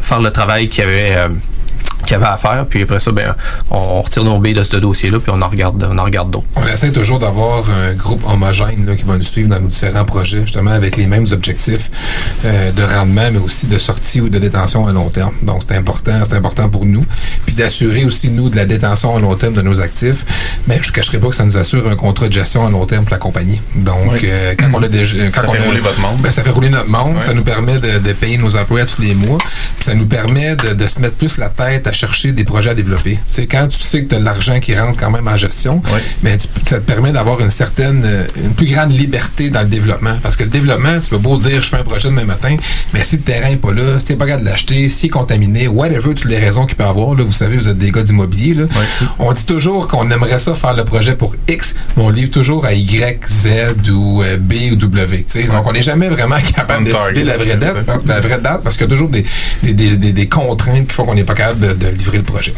faire, le travail qu'il y avait. Qu'il y avait à faire, puis après ça, ben, on, retire nos billes de ce dossier-là, puis on en regarde, on en regarde d'autres. On essaie toujours d'avoir un groupe homogène là, qui va nous suivre dans nos différents projets, justement avec les mêmes objectifs euh, de rendement, mais aussi de sortie ou de détention à long terme. Donc c'est important, c'est important pour nous. Puis d'assurer aussi, nous, de la détention à long terme de nos actifs. Mais je ne cacherai pas que ça nous assure un contrat de gestion à long terme pour la compagnie. Donc Oui. euh, quand on a déjà. Quand Ça on fait a- rouler votre monde. Ben, ça fait rouler notre monde. Ça nous permet de, de payer nos employés à tous les mois. Puis ça nous permet de, de se mettre plus la tête à chercher des projets à développer. Sais, quand tu sais que tu as de l'argent qui rentre quand même en gestion, mais tu- ça te permet d'avoir une certaine, euh, une plus grande liberté dans le développement. Parce que le développement, tu peux beau dire je fais un projet demain matin, mais si le terrain n'est pas là, si tu pas capable de l'acheter, s'il est contaminé, whatever, toutes les raisons qu'il peut avoir, là, vous savez, vous êtes des gars d'immobilier, là. on dit toujours qu'on aimerait ça faire le projet pour X, mais on livre toujours à Y, Z ou euh, B ou W. Donc on n'est jamais vraiment capable de décider la vraie c'est date, ça. la vraie date parce qu'il y a toujours des, des, des, des- des contraintes qui font qu'on n'est pas capable de, de livrer le projet.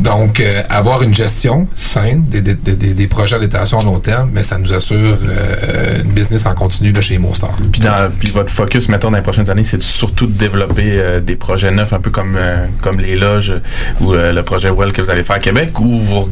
Donc, euh, avoir une gestion saine des, des, projets d'altération à long terme, mais ça nous assure euh, une business en continu chez Monstar. Puis, dans, puis votre focus, mettons, dans les prochaines années, c'est surtout de développer euh, des projets neufs, un peu comme, comme les loges ou le projet Well que vous allez faire à Québec, ou vous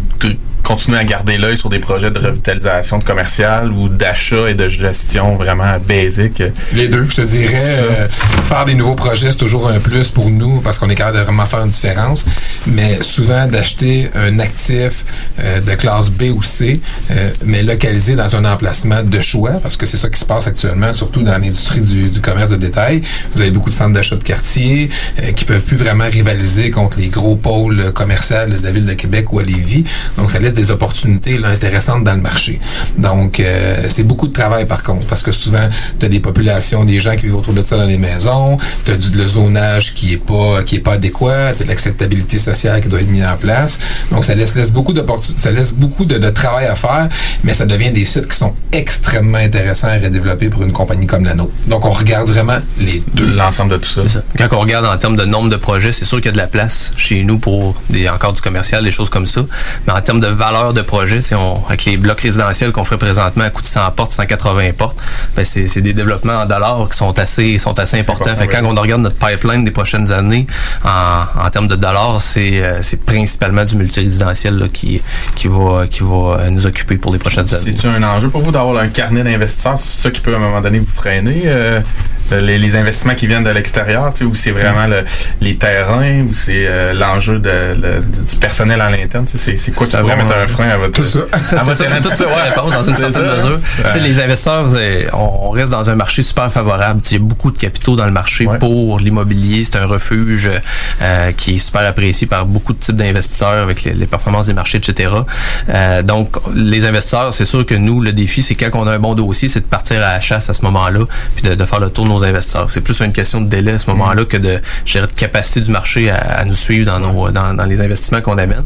continuez à garder l'œil sur des projets de revitalisation de commercial ou d'achat et de gestion vraiment basique? Les deux, je te dirais, euh, faire des nouveaux projets, c'est toujours un plus pour nous parce qu'on est capable de vraiment faire une différence. Mais souvent, d'acheter un actif euh, de classe B ou C, euh, mais localisé dans un emplacement de choix, parce que c'est ça qui se passe actuellement, surtout dans l'industrie du, du commerce de détail. Vous avez beaucoup de centres d'achat de quartier euh, qui peuvent plus vraiment rivaliser contre les gros pôles commerciaux de la ville de Québec ou à Lévis. Donc, ça laisse des opportunités là, intéressantes dans le marché. Donc, euh, c'est beaucoup de travail par contre, parce que souvent, tu as des populations, des gens qui vivent autour de ça dans les maisons, tu as du le zonage qui est pas qui est pas adéquat, tu as l'acceptabilité sociale qui doit être mise en place. Donc, ça laisse, laisse beaucoup d'opportunités, ça laisse beaucoup de, de travail à faire, mais ça devient des sites qui sont extrêmement intéressants à redévelopper pour une compagnie comme la nôtre. Donc, on regarde vraiment les deux. L'ensemble de tout ça. Quand on regarde en termes de nombre de projets, c'est sûr qu'il y a de la place chez nous pour des, encore du commercial, des choses comme ça. Mais en termes de valeur de projet, on, avec les blocs résidentiels qu'on ferait présentement à coût de 100 portes, 180 portes, ben c'est c'est des développements en dollars qui sont assez, sont assez importants. important, Fait quand on regarde notre pipeline des prochaines années, en, en termes de dollars, c'est euh, c'est principalement du multirésidentiel là, qui, qui va, qui va euh, nous occuper pour les prochaines années. C'est-tu un enjeu pour vous d'avoir un carnet d'investisseurs? C'est ça qui peut à un moment donné vous freiner? euh, les, les investissements qui viennent de l'extérieur, tu sais, ou c'est vraiment le- les terrains, ou c'est euh, l'enjeu de, le- du personnel à l'interne? tu sais, C'est quoi qui Ça pourrait mettre un euh, frein à votre... Tout ça. À votre ça, toute ça, réponse dans une certaine ça. mesure. Tu sais, les investisseurs, on reste dans un marché super favorable. Il y a beaucoup de capitaux dans le marché pour l'immobilier. C'est un refuge euh, qui est super apprécié par beaucoup de types d'investisseurs avec les, les performances des marchés, etc. Euh, donc, les investisseurs, c'est sûr que nous, le défi, c'est quand on a un bon dossier, c'est de partir à la chasse à ce moment-là, puis de, de faire le tour de nos investisseurs. C'est plus une question de délai à ce moment-là que de gérer de capacité du marché à, à nous suivre dans, nos, dans, dans les investissements qu'on amène.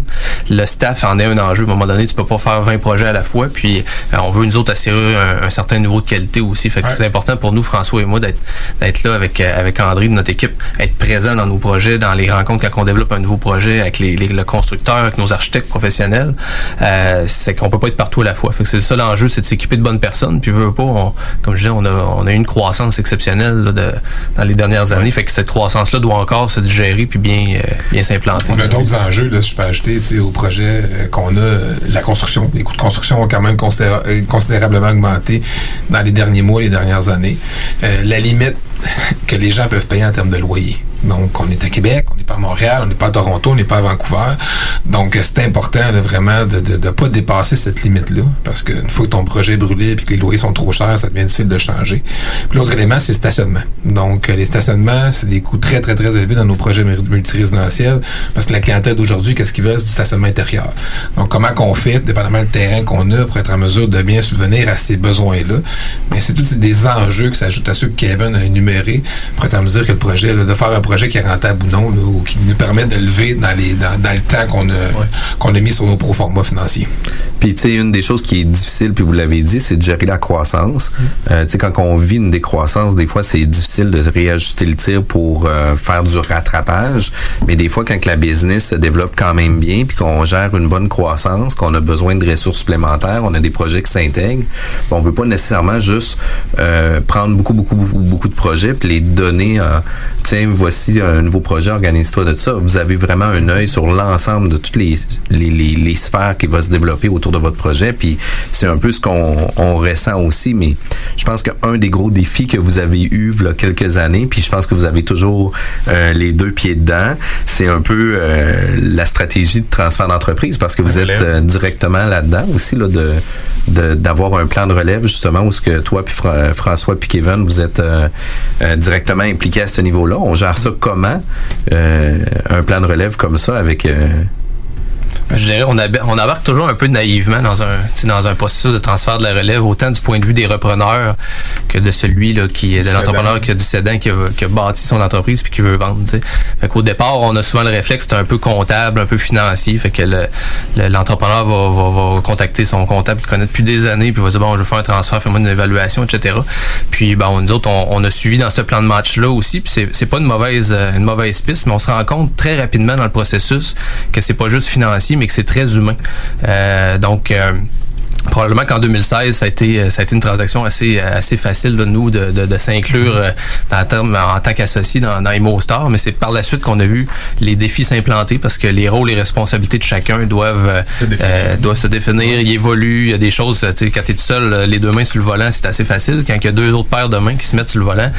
Le staff en est un enjeu. À un moment donné, tu peux pas faire 20 projets à la fois. Puis euh, on veut nous autres assurer un, un certain niveau de qualité aussi. Fait que c'est important pour nous, François et moi, d'être d'être là avec euh, avec André de notre équipe, être présent dans nos projets, dans les rencontres quand on développe un nouveau projet avec les, les- le constructeur, avec nos architectes professionnels. Euh, c'est qu'on peut pas être partout à la fois. Fait que c'est ça l'enjeu, c'est de s'équiper de bonnes personnes. Puis veut pas, on- comme je disais, on a on a eu une croissance exceptionnelle là, de, dans les dernières années. Fait que cette croissance-là doit encore se digérer puis bien euh, bien s'implanter. On a d'autres enjeux, là, si je peux ajouter, au projet euh, qu'on a, la construction. Les coûts de construction ont quand même considéra- euh, considérablement augmenté dans les derniers mois, les dernières années. Euh, la limite que les gens peuvent payer en termes de loyer. Donc, on est à Québec, on n'est pas à Montréal, on n'est pas à Toronto, on n'est pas à Vancouver. Donc, c'est important là, vraiment de ne de, de pas dépasser cette limite-là. Parce qu'une fois que ton projet est brûlé et que les loyers sont trop chers, ça devient difficile de changer. Puis l'autre élément, c'est le stationnement. Donc, euh, les stationnements, c'est des coûts très, très, très élevés dans nos projets mul- multirésidentiels. Parce que la clientèle d'aujourd'hui, qu'est-ce qu'ils veulent? C'est du stationnement intérieur. Donc, comment qu'on fait, dépendamment du terrain qu'on a, pour être en mesure de bien subvenir à ces besoins-là. Mais c'est tous des enjeux qui s'ajoutent à ceux que Kevin a énumérés pour être en mesure que le projet, là, de faire un projet qui est rentable ou non, là, ou qui nous permet de lever dans, les, dans, dans le temps qu'on a, qu'on a mis sur nos proformas financiers. Puis, tu sais, une des choses qui est difficile, puis vous l'avez dit, c'est de gérer la croissance. Euh, tu sais, quand on vit une décroissance, des fois, c'est difficile de réajuster le tir pour euh, faire du rattrapage. Mais des fois, quand la business se développe quand même bien, puis qu'on gère une bonne croissance, qu'on a besoin de ressources supplémentaires, on a des projets qui s'intègrent, ben, on veut pas nécessairement juste euh, prendre beaucoup, beaucoup, beaucoup, beaucoup de projets puis les donner en, tiens, voici un nouveau projet, organise-toi de ça. Vous avez vraiment un œil sur l'ensemble de toutes les, les, les, les sphères qui vont se développer autour de votre projet. Puis c'est un peu ce qu'on on ressent aussi, mais je pense qu'un des gros défis que vous avez eu il y a quelques années, puis je pense que vous avez toujours euh, les deux pieds dedans, c'est un peu euh, la stratégie de transfert d'entreprise parce que vous êtes euh, directement là-dedans aussi là, de de- d'avoir un plan de relève justement où ce que toi puis Fra- François puis Kevin vous êtes euh, euh, directement impliqués à ce niveau-là. On gère ça comment euh, un plan de relève comme ça avec euh, Je dirais, on, ab- on embarque toujours un peu naïvement dans un, dans un processus de transfert de la relève, autant du point de vue des repreneurs que de celui là, qui est de l'entrepreneur qui a du cédant qui a, qui a bâti son entreprise puis qui veut vendre. tu sais. Fait qu'au départ, on a souvent le réflexe, c'est un peu comptable, un peu financier. Fait que le- le- l'entrepreneur va, va, va contacter son comptable qu'il connaît depuis des années, puis va dire bon, je veux faire un transfert, fais-moi une évaluation, etc. Puis bon, nous autres, on, on a suivi dans ce plan de match-là aussi, puis c'est, c'est pas une mauvaise, une mauvaise piste, mais on se rend compte très rapidement dans le processus que c'est pas juste financier, mais que c'est très humain. Euh, donc euh, Probablement qu'en 2016, ça a été, euh, ça a été une transaction assez, assez facile de nous de, de, de s'inclure euh, terme, en tant qu'associé dans, dans ImoStar, mais c'est par la suite qu'on a vu les défis s'implanter parce que les rôles et responsabilités de chacun doivent, euh, euh, doivent se définir, ils évoluent. Il y a des choses, tu sais, quand tu es tout seul, euh, les deux mains sur le volant, c'est assez facile. Quand il y a deux autres paires de mains qui se mettent sur le volant,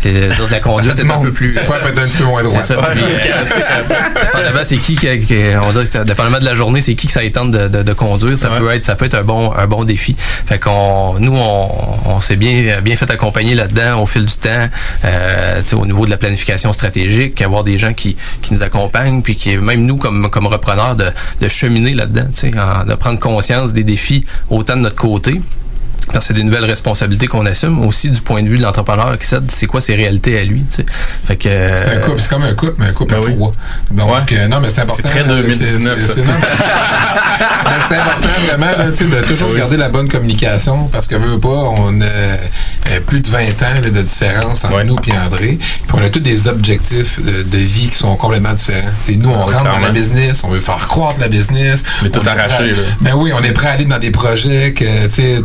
c'est- ça, la conduite est un peu plus. Peut être un petit peu moins droite. C'est ça. Ouais. Euh, c'est qui, qui, qui- on dirait que dépendamment de la journée, c'est qui que ça y tente de, de, de conduire. Ça peut être, ça peut être un bon, un bon défi. Fait qu'on, nous, on, s'est bien, fait accompagner là-dedans au fil du temps, euh, au niveau de la planification stratégique, avoir des gens qui, nous accompagnent, puis qui, même nous, comme, comme repreneurs, de, de cheminer là-dedans, de prendre conscience des défis autant de notre côté, parce que c'est des nouvelles responsabilités qu'on assume aussi du point de vue de l'entrepreneur qui sait c'est quoi ses réalités à lui. tu sais? Fait que C'est un couple, c'est comme un couple, mais un couple à trois. Donc, euh, non, mais c'est important. C'est très euh, 2019, c'est- ça. c'est- important vraiment là, de toujours garder la bonne communication parce que veut pas, on a euh, plus de 20 ans là, de différence entre nous et André. Puis on a tous des objectifs de, de vie qui sont complètement différents. Nous, on Ouais, rentre dans la business, on veut faire croître la business. Mais tout arraché, à- là. Ben oui, on est prêt à aller dans des projets que, tu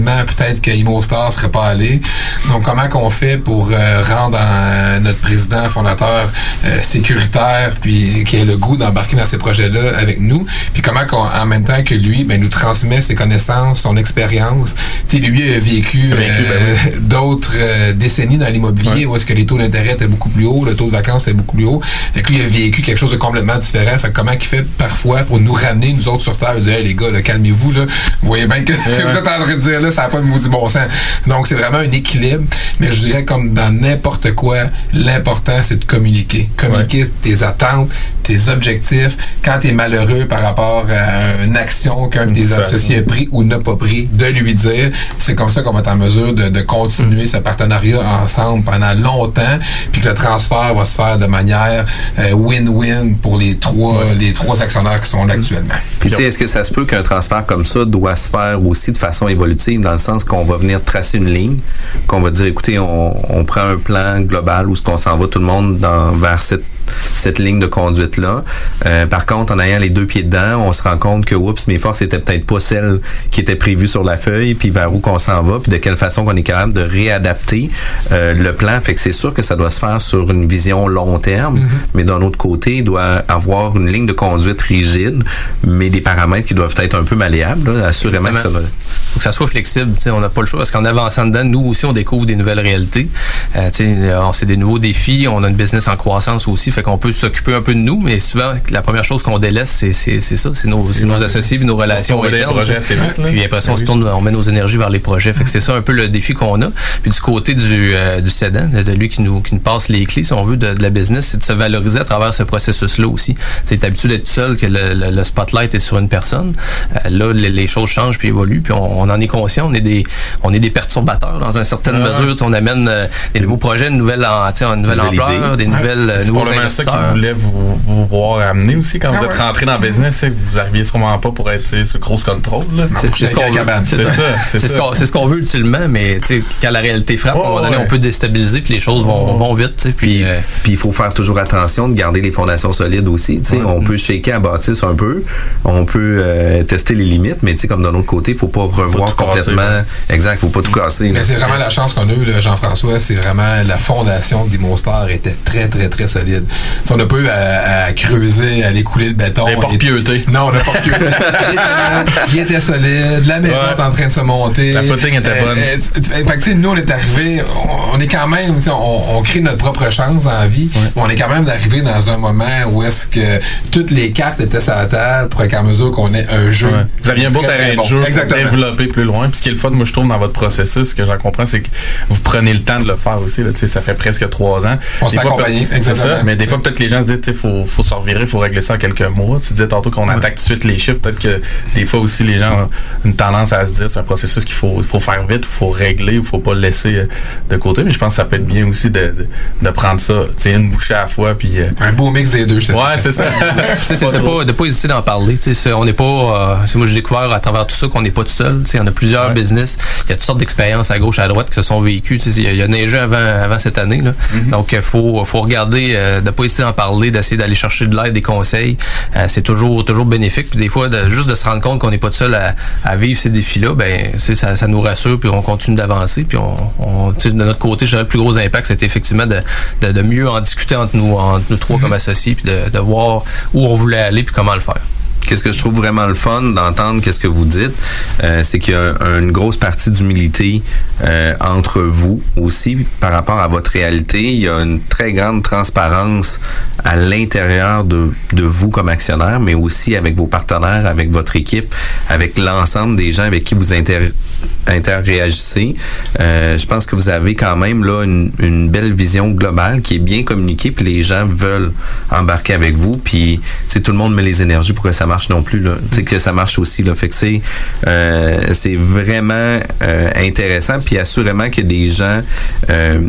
peut-être que ImoStar serait pas allé. Donc, comment qu'on fait pour euh, rendre euh, notre président fondateur euh, sécuritaire, puis qui ait le goût d'embarquer dans ces projets-là avec nous, puis comment qu'on, en même temps que lui, ben, nous transmet ses connaissances, son expérience? Tu sais, lui a vécu, euh, ben d'autres décennies dans l'immobilier où est-ce que les taux d'intérêt étaient beaucoup plus hauts, le taux de vacances était beaucoup plus haut. Fait que lui, a vécu quelque chose de complètement différent. Fait que comment il fait parfois pour nous ramener, nous autres sur Terre, et dire, hey, les gars, là, calmez-vous, là. Vous voyez bien que ce que vous êtes en train de dire, là, ça n'a pas de maudit bon sens. Donc, c'est vraiment un équilibre. Mais je dirais, comme dans n'importe quoi, l'important, c'est de communiquer. Communiquer tes attentes, tes objectifs, quand tu es malheureux par rapport à une action qu'un de tes associés a pris ou n'a pas pris, de lui dire. C'est comme ça qu'on va être en mesure de, de continuer ce partenariat ensemble pendant longtemps, puis que le transfert va se faire de manière euh, win-win pour les trois, les trois actionnaires qui sont là actuellement. Puis tu sais, est-ce que ça se peut qu'un transfert comme ça doit se faire aussi de façon évolutive, dans le sens qu'on va venir tracer une ligne, qu'on va dire, écoutez, on, on prend un plan global où ce qu'on s'en va tout le monde dans, vers cette cette ligne de conduite là. par contre, en ayant les deux pieds dedans, on se rend compte que oups, mes forces étaient peut-être pas celles qui étaient prévues sur la feuille, puis vers où qu'on s'en va, puis de quelle façon qu'on est capable de réadapter euh, le plan. Fait que c'est sûr que ça doit se faire sur une vision long terme, Mhm. mais d'un autre côté, il doit avoir une ligne de conduite rigide, mais des paramètres qui doivent être un peu malléables. là. Assurément que ça va. faut que ça soit flexible. on n'a pas le choix parce qu'en avançant dedans, nous aussi, on découvre des nouvelles réalités. Euh, euh, c'est des nouveaux défis. On a une business en croissance aussi, fait qu'on peut s'occuper un peu de nous, mais souvent, la première chose qu'on délaisse, c'est c'est- c'est ça, c'est nos, c'est nos associés, nos relations internes. projets assez vite, là. Puis après ça, on Ben se tourne, on met nos énergies vers les projets. Fait que c'est ça un peu le défi qu'on a. Puis du côté du, euh, du cédant, de, lui qui nous, qui nous passe les clés, si on veut, de, de la business, c'est de se valoriser à travers ce processus-là aussi. C'est habitué d'être seul, que le, le- le spotlight est sur une personne. Euh, là, les, les choses changent puis évoluent, puis on, on en est conscient. On est des, on est des perturbateurs dans une certaine Ah. mesure. On amène euh, des nouveaux projets, une nouvelle, en- tu sais, une nouvelle Nouvelle ampleur, idée. des nouvelles, euh, nouveaux ça investisseurs. vous, vous voir amener aussi quand Ah vous êtes ouais. rentré dans le business. c'est que Vous arriviez sûrement pas pour être sur grosse contrôle. C'est ce qu'on veut. C'est ça. C'est C'est ce qu'on veut ultimement, mais quand la réalité frappe, à un moment donné, ouais. on peut déstabiliser, puis les choses vont, vont vite. Puis, euh, Puis il faut faire toujours attention de garder les fondations solides aussi. On peut shaker à bâtisse un peu, on peut euh, tester les limites, mais comme d'un autre côté, il faut pas revoir complètement. ouais. Exact, faut pas tout casser. Mais c'est vraiment la chance qu'on a eue, là, Jean-François. C'est vraiment la fondation d'Imostar était très, très, très solide. Si on n'a pas eu à, à creuser, à aller couler le béton. Non, il était solide. La maison est en train de se monter. La footing était bonne. euh, t- t- fait que, nous, on est arrivé, on, est quand même, on, crée notre propre chance dans la vie. On est quand même arrivé dans un moment où est-ce que toutes les cartes étaient sur la table pour qu'à mesure qu'on ait un jeu. Vous aviez un beau terrain de jeu pour développer plus loin. Puis ce qui est le fun, moi, je trouve, dans votre processus, ce que j'en comprends, c'est que vous prenez le temps de le faire aussi. Ça fait presque trois ans. On se Des fait fois, accompagner, peut- c'est exactement. ça, mais des fois, peut-être que les gens se disent, il faut, faut se revirer, il faut régler ça en quelques mois. Tu disais tantôt qu'on attaque tout de suite les chiffres. Peut-être que des fois aussi, les gens ont une tendance à se dire, c'est un processus qu'il faut, il faut faire vite, il faut régler, il faut pas le laisser euh, de côté. Mais je pense que ça peut être bien aussi de, de, de prendre ça, tu sais, une bouchée à la fois. Puis, euh, un beau mix des deux, je Ouais, c'est ça. Tu sais, c'est de pas, de pas hésiter d'en parler. Tu sais, c'est- on n'est pas. euh, c'est moi, j'ai découvert à travers tout ça qu'on n'est pas tout seul. Tu sais, on a plusieurs business. Il y a toutes sortes d'expériences à gauche, à droite qui se sont vécues. Il y a- il y a neigé avant, avant cette année. Là. Donc, il faut, faut regarder, euh, de pas hésiter d'en parler, d'essayer d'aller chercher de l'aide, des conseils. Euh, c'est toujours, toujours bénéfique. Puis des fois, de- juste de se rendre compte qu'on n'est pas tout seul à, à vivre ces défis-là, ben, ça, ça nous rassure. Puis on continue d'avancer. Puis on, de notre côté, je dirais, le plus gros impact, c'était effectivement de, de, de mieux en discuter entre nous, entre nous trois comme associés, puis de, de voir où on voulait aller, puis comment le faire. Qu'est-ce que je trouve vraiment le fun d'entendre qu'est-ce que vous dites, euh, c'est qu'il y a un- une grosse partie d'humilité euh, entre vous aussi par rapport à votre réalité. Il y a une très grande transparence à l'intérieur de, de vous comme actionnaire, mais aussi avec vos partenaires, avec votre équipe, avec l'ensemble des gens avec qui vous inter interréagissez. Euh, je pense que vous avez quand même là une, belle vision globale qui est bien communiquée, puis les gens veulent embarquer avec vous, puis tout le monde met les énergies pour que ça marche non plus là, que ça marche aussi là. Fait que c'est euh, vraiment euh, intéressant, puis assurément a des gens euh,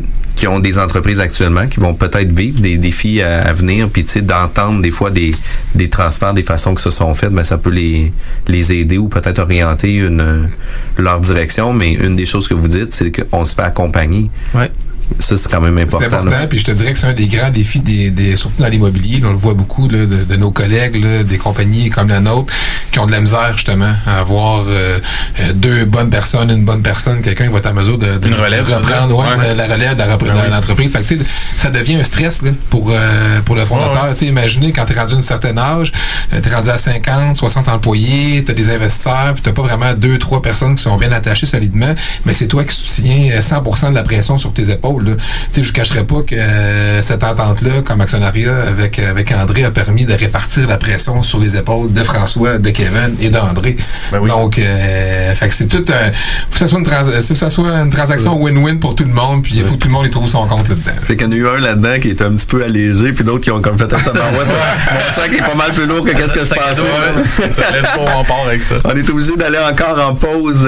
qui ont des entreprises actuellement qui vont peut-être vivre des défis à, venir, puis tu sais d'entendre des fois des, des transferts, des façons que se sont faites, ben ça peut les les aider ou peut-être orienter une leur direction. Mais une des choses que vous dites, c'est qu'on se fait accompagner. Ouais. Ça c'est quand même C'est important. important, là. puis je te dirais que c'est un des grands défis, des, des, surtout dans l'immobilier. On le voit beaucoup là, de, de nos collègues, là, des compagnies comme la nôtre, qui ont de la misère justement à avoir euh, euh, deux bonnes personnes, une bonne personne, quelqu'un qui va être en mesure de, de Une relève, de reprendre ouais, Ouais. la relève de la repre- Ah de oui. l'entreprise. Fait que, tu sais, ça devient un stress là, pour, euh, pour le fondateur. Tu sais, Imaginez quand tu es rendu à un certain âge, tu es rendu à 50, 60 employés, tu as des investisseurs, puis tu pas vraiment deux, trois personnes qui sont bien attachées solidement, mais c'est toi qui soutiens euh, 100% de la pression sur tes épaules. Là. Tu sais, je ne cacherai pas que euh, cette entente-là, comme actionnariat avec, avec André, a permis de répartir la pression sur les épaules de François, de Kevin et d'André. Donc, euh, fait que c'est tout un... faut que ça soit une, trans- faut que ça soit une transaction win-win pour tout le monde, puis il faut que tout le monde y trouve son compte là-dedans. Fait qu'il y en a eu un là-dedans qui est un petit peu allégé, puis d'autres qui ont comme fait un tabarouette. Mon sac est pas mal plus lourd que qu'est-ce que ça laisse pas en part avec ça. On est obligé d'aller encore en pause.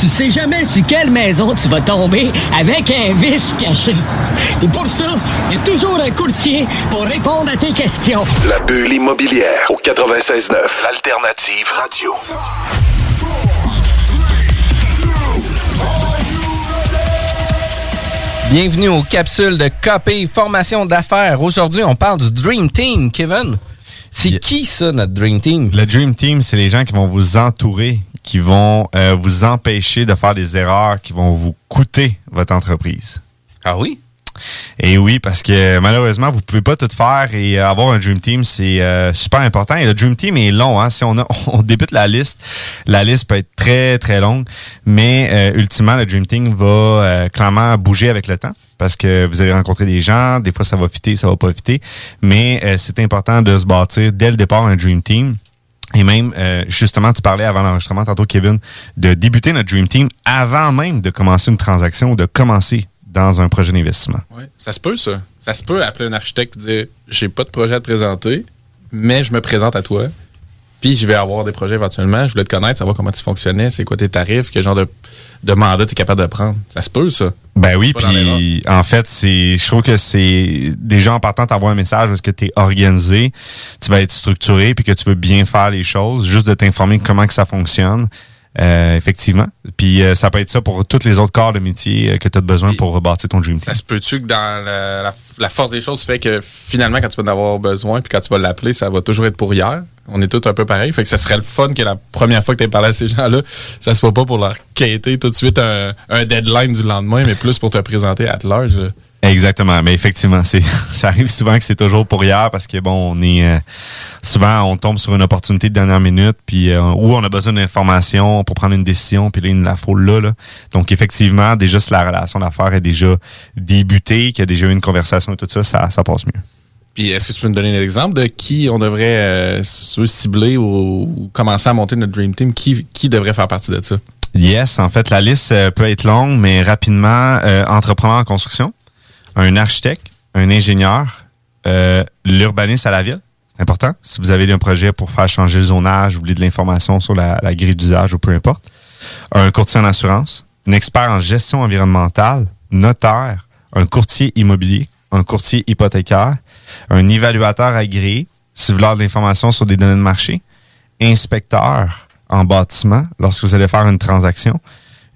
Tu sais jamais sur quelle maison tu vas tomber avec un vice caché. Et pour ça, il y a toujours un courtier pour répondre à tes questions. La bulle immobilière au 96.9, l'alternative radio. Bienvenue aux capsules de KP Formation d'affaires. Aujourd'hui, on parle du Dream Team, Kevin. C'est qui ça, notre Dream Team? Le Dream Team, c'est les gens qui vont vous entourer, qui vont euh, vous empêcher de faire des erreurs, qui vont vous coûter votre entreprise. Ah oui? Et oui, parce que malheureusement, vous pouvez pas tout faire et euh, avoir un Dream Team, c'est euh, super important. Et le Dream Team est long. Hein? Si on, a, on débute la liste, la liste peut être très, très longue. Mais euh, ultimement, le Dream Team va euh, clairement bouger avec le temps parce que vous allez rencontrer des gens. Des fois, ça va fitter, ça va pas fitter. Mais euh, c'est important de se bâtir dès le départ un Dream Team. Et même, euh, justement, tu parlais avant l'enregistrement, tantôt, Kevin, de débuter notre Dream Team avant même de commencer une transaction ou de commencer dans un projet d'investissement. Oui, ça se peut, ça. Ça se peut appeler un architecte et dire j'ai pas de projet à te présenter, mais je me présente à toi. Puis je vais avoir des projets éventuellement. Je voulais te connaître, savoir comment tu fonctionnais, c'est quoi tes tarifs, quel genre de, de mandat tu es capable de prendre. Ça se peut, ça. Ben oui, puis en fait, c'est, je trouve que c'est déjà en partant t'envoies un message parce que tu es organisé, tu vas être structuré puis que tu veux bien faire les choses, juste de t'informer comment que ça fonctionne. Euh, effectivement. Puis euh, ça peut être ça pour tous les autres corps de métier euh, que tu as besoin pour rebâtir ton Dream Team. Ça se peut-tu que dans la, la- la force des choses fait que finalement, quand tu vas en avoir besoin, puis quand tu vas l'appeler, ça va toujours être pour hier? On est tous un peu pareil. Fait que ça serait le fun que la première fois que tu aies parlé à ces gens-là, ça se soit pas pour leur quêter tout de suite un, deadline du lendemain, mais plus pour te présenter à large. Exactement, mais effectivement, c'est ça arrive souvent que c'est toujours pour hier parce que bon, on est euh, souvent on tombe sur une opportunité de dernière minute puis euh, où on a besoin d'informations pour prendre une décision puis là il la faut là, là. Donc effectivement, déjà si la relation d'affaires est déjà débutée, qu'il y a déjà eu une conversation et tout ça, ça, ça passe mieux. Puis est-ce que tu peux me donner un exemple de qui on devrait euh, cibler ou, commencer à monter notre Dream Team? Qui, qui devrait faire partie de ça? Yes, en fait, la liste euh, peut être longue, mais rapidement, euh, entrepreneur en construction, un architecte, un ingénieur, euh, l'urbaniste à la ville. C'est important. Si vous avez un projet pour faire changer le zonage, vous de l'information sur la grille d'usage ou peu importe. Un courtier en assurance, un expert en gestion environnementale, notaire, un courtier immobilier, un courtier hypothécaire, un évaluateur agréé, si vous voulez de l'information sur des données de marché, inspecteur en bâtiment lorsque vous allez faire une transaction,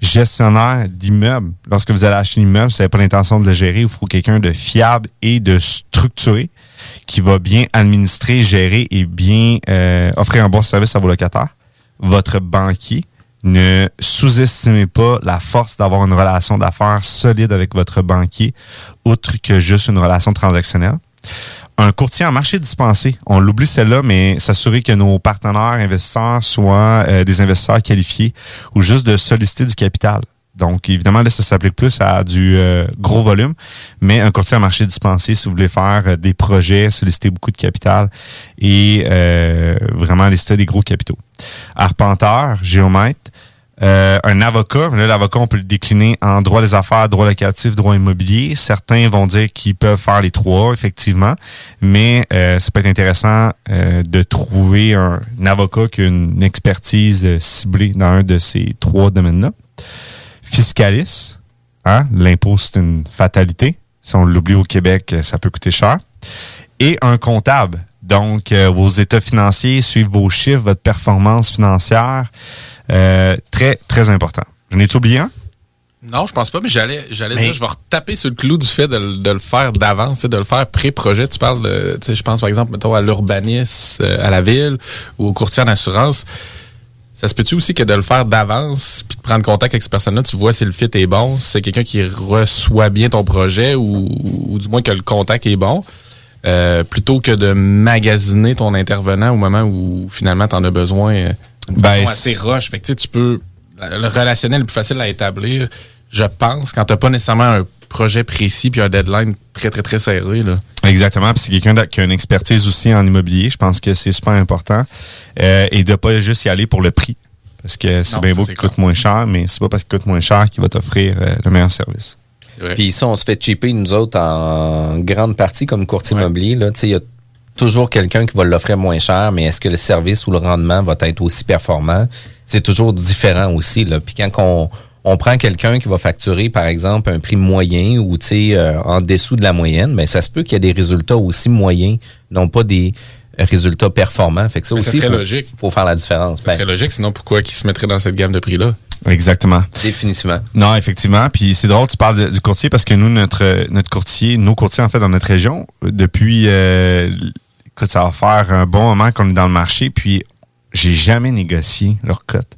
gestionnaire d'immeuble. Lorsque vous allez acheter un immeuble, vous n'avez pas l'intention de le gérer, il faut quelqu'un de fiable et de structuré qui va bien administrer, gérer et bien euh, offrir un bon service à vos locataires. Votre banquier, ne sous-estimez pas la force d'avoir une relation d'affaires solide avec votre banquier, outre que juste une relation transactionnelle. Un courtier en marché dispensé. On l'oublie celle-là, mais s'assurer que nos partenaires investisseurs soient euh, des investisseurs qualifiés ou juste de solliciter du capital. Donc, évidemment, là, ça s'applique plus à du euh, gros volume, mais un courtier en marché dispensé, si vous voulez faire euh, des projets, solliciter beaucoup de capital et vraiment lister des gros capitaux. Arpenteur, géomètre, euh, un avocat, là, l'avocat, on peut le décliner en droit des affaires, droit locatif, droit immobilier. Certains vont dire qu'ils peuvent faire les trois, effectivement, mais euh, ça peut être intéressant euh, de trouver un, avocat qui a une expertise euh, ciblée dans un de ces trois domaines-là. Fiscaliste, hein, l'impôt, c'est une fatalité. Si on l'oublie au Québec, euh, ça peut coûter cher. Et un comptable. Donc, euh, vos états financiers, suivre vos chiffres, votre performance financière. Euh, très, très important. Je n'ai oublié un? Non, je pense pas, mais j'allais, j'allais Mais- dire, je vais retaper sur le clou du fait de, le- de le faire d'avance, de le faire pré-projet. Tu parles, de, tu sais, je pense par exemple, mettons, à l'urbanisme, euh, à la ville ou au courtier en assurance. Ça se peut-tu aussi que de le faire d'avance, puis de prendre contact avec cette personne-là, tu vois si le fit est bon, si c'est quelqu'un qui reçoit bien ton projet ou, ou du moins que le contact est bon, euh, plutôt que de magasiner ton intervenant au moment où finalement tu en as besoin. euh, de Ben, façon assez roche. Fait que, tu sais, tu peux. Le relationnel le plus facile à établir, je pense, quand tu n'as pas nécessairement un projet précis puis un deadline très, très, très serré. Là. Exactement. Puis c'est quelqu'un qui a une expertise aussi en immobilier. Je pense que c'est super important. Euh, et de pas juste y aller pour le prix. Parce que c'est Non, bien beau qu'il coûte moins cher, mais c'est pas parce qu'il coûte moins cher qu'il va t'offrir euh, le meilleur service. Puis ça, on se fait chipper, nous autres, en grande partie comme courtier immobilier. Là, Tu sais, il y a toujours quelqu'un qui va l'offrir moins cher, mais est-ce que le service ou le rendement va être aussi performant? C'est toujours différent aussi. Là. Puis quand on, on prend quelqu'un qui va facturer, par exemple, un prix moyen ou tu sais, euh, en dessous de la moyenne, mais ça se peut qu'il y ait des résultats aussi moyens, non pas des résultats performants. Fait que ça Mais aussi, serait faut, logique. faut faire la différence. Ça serait logique, sinon pourquoi qu'ils se mettraient dans cette gamme de prix-là? Exactement. Définitivement. Non, effectivement. Puis c'est drôle, tu parles de- du courtier parce que nous, notre notre courtier, nos courtiers en fait dans notre région, depuis euh, écoute, ça va faire un bon moment qu'on est dans le marché, puis j'ai jamais négocié leur cote.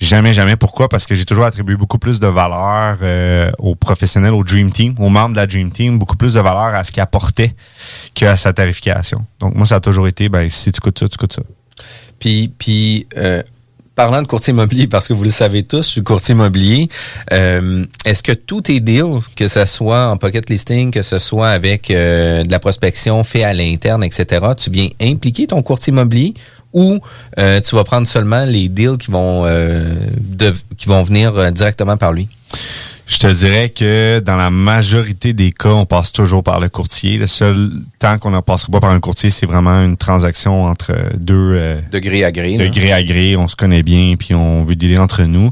Jamais, jamais. Pourquoi? Parce que j'ai toujours attribué beaucoup plus de valeur euh, aux professionnels, au Dream Team, aux membres de la Dream Team, beaucoup plus de valeur à ce qu'ils apportaient qu'à sa tarification. Donc moi, ça a toujours été, ben si tu coûtes ça, tu coûtes ça. Puis, puis euh, parlant de courtier immobilier, parce que vous le savez tous, je suis courtier immobilier, euh, est-ce que tous tes deals, que ce soit en pocket listing, que ce soit avec euh, de la prospection fait à l'interne, etc., tu viens impliquer ton courtier immobilier ou euh, tu vas prendre seulement les deals qui vont, qui vont venir directement par lui? Je te dirais que dans la majorité des cas, on passe toujours par le courtier. Le seul temps qu'on ne passera pas par un courtier, c'est vraiment une transaction entre deux... euh, De gré à gré. de gré à gré. On se connaît bien, puis on veut dealer entre nous.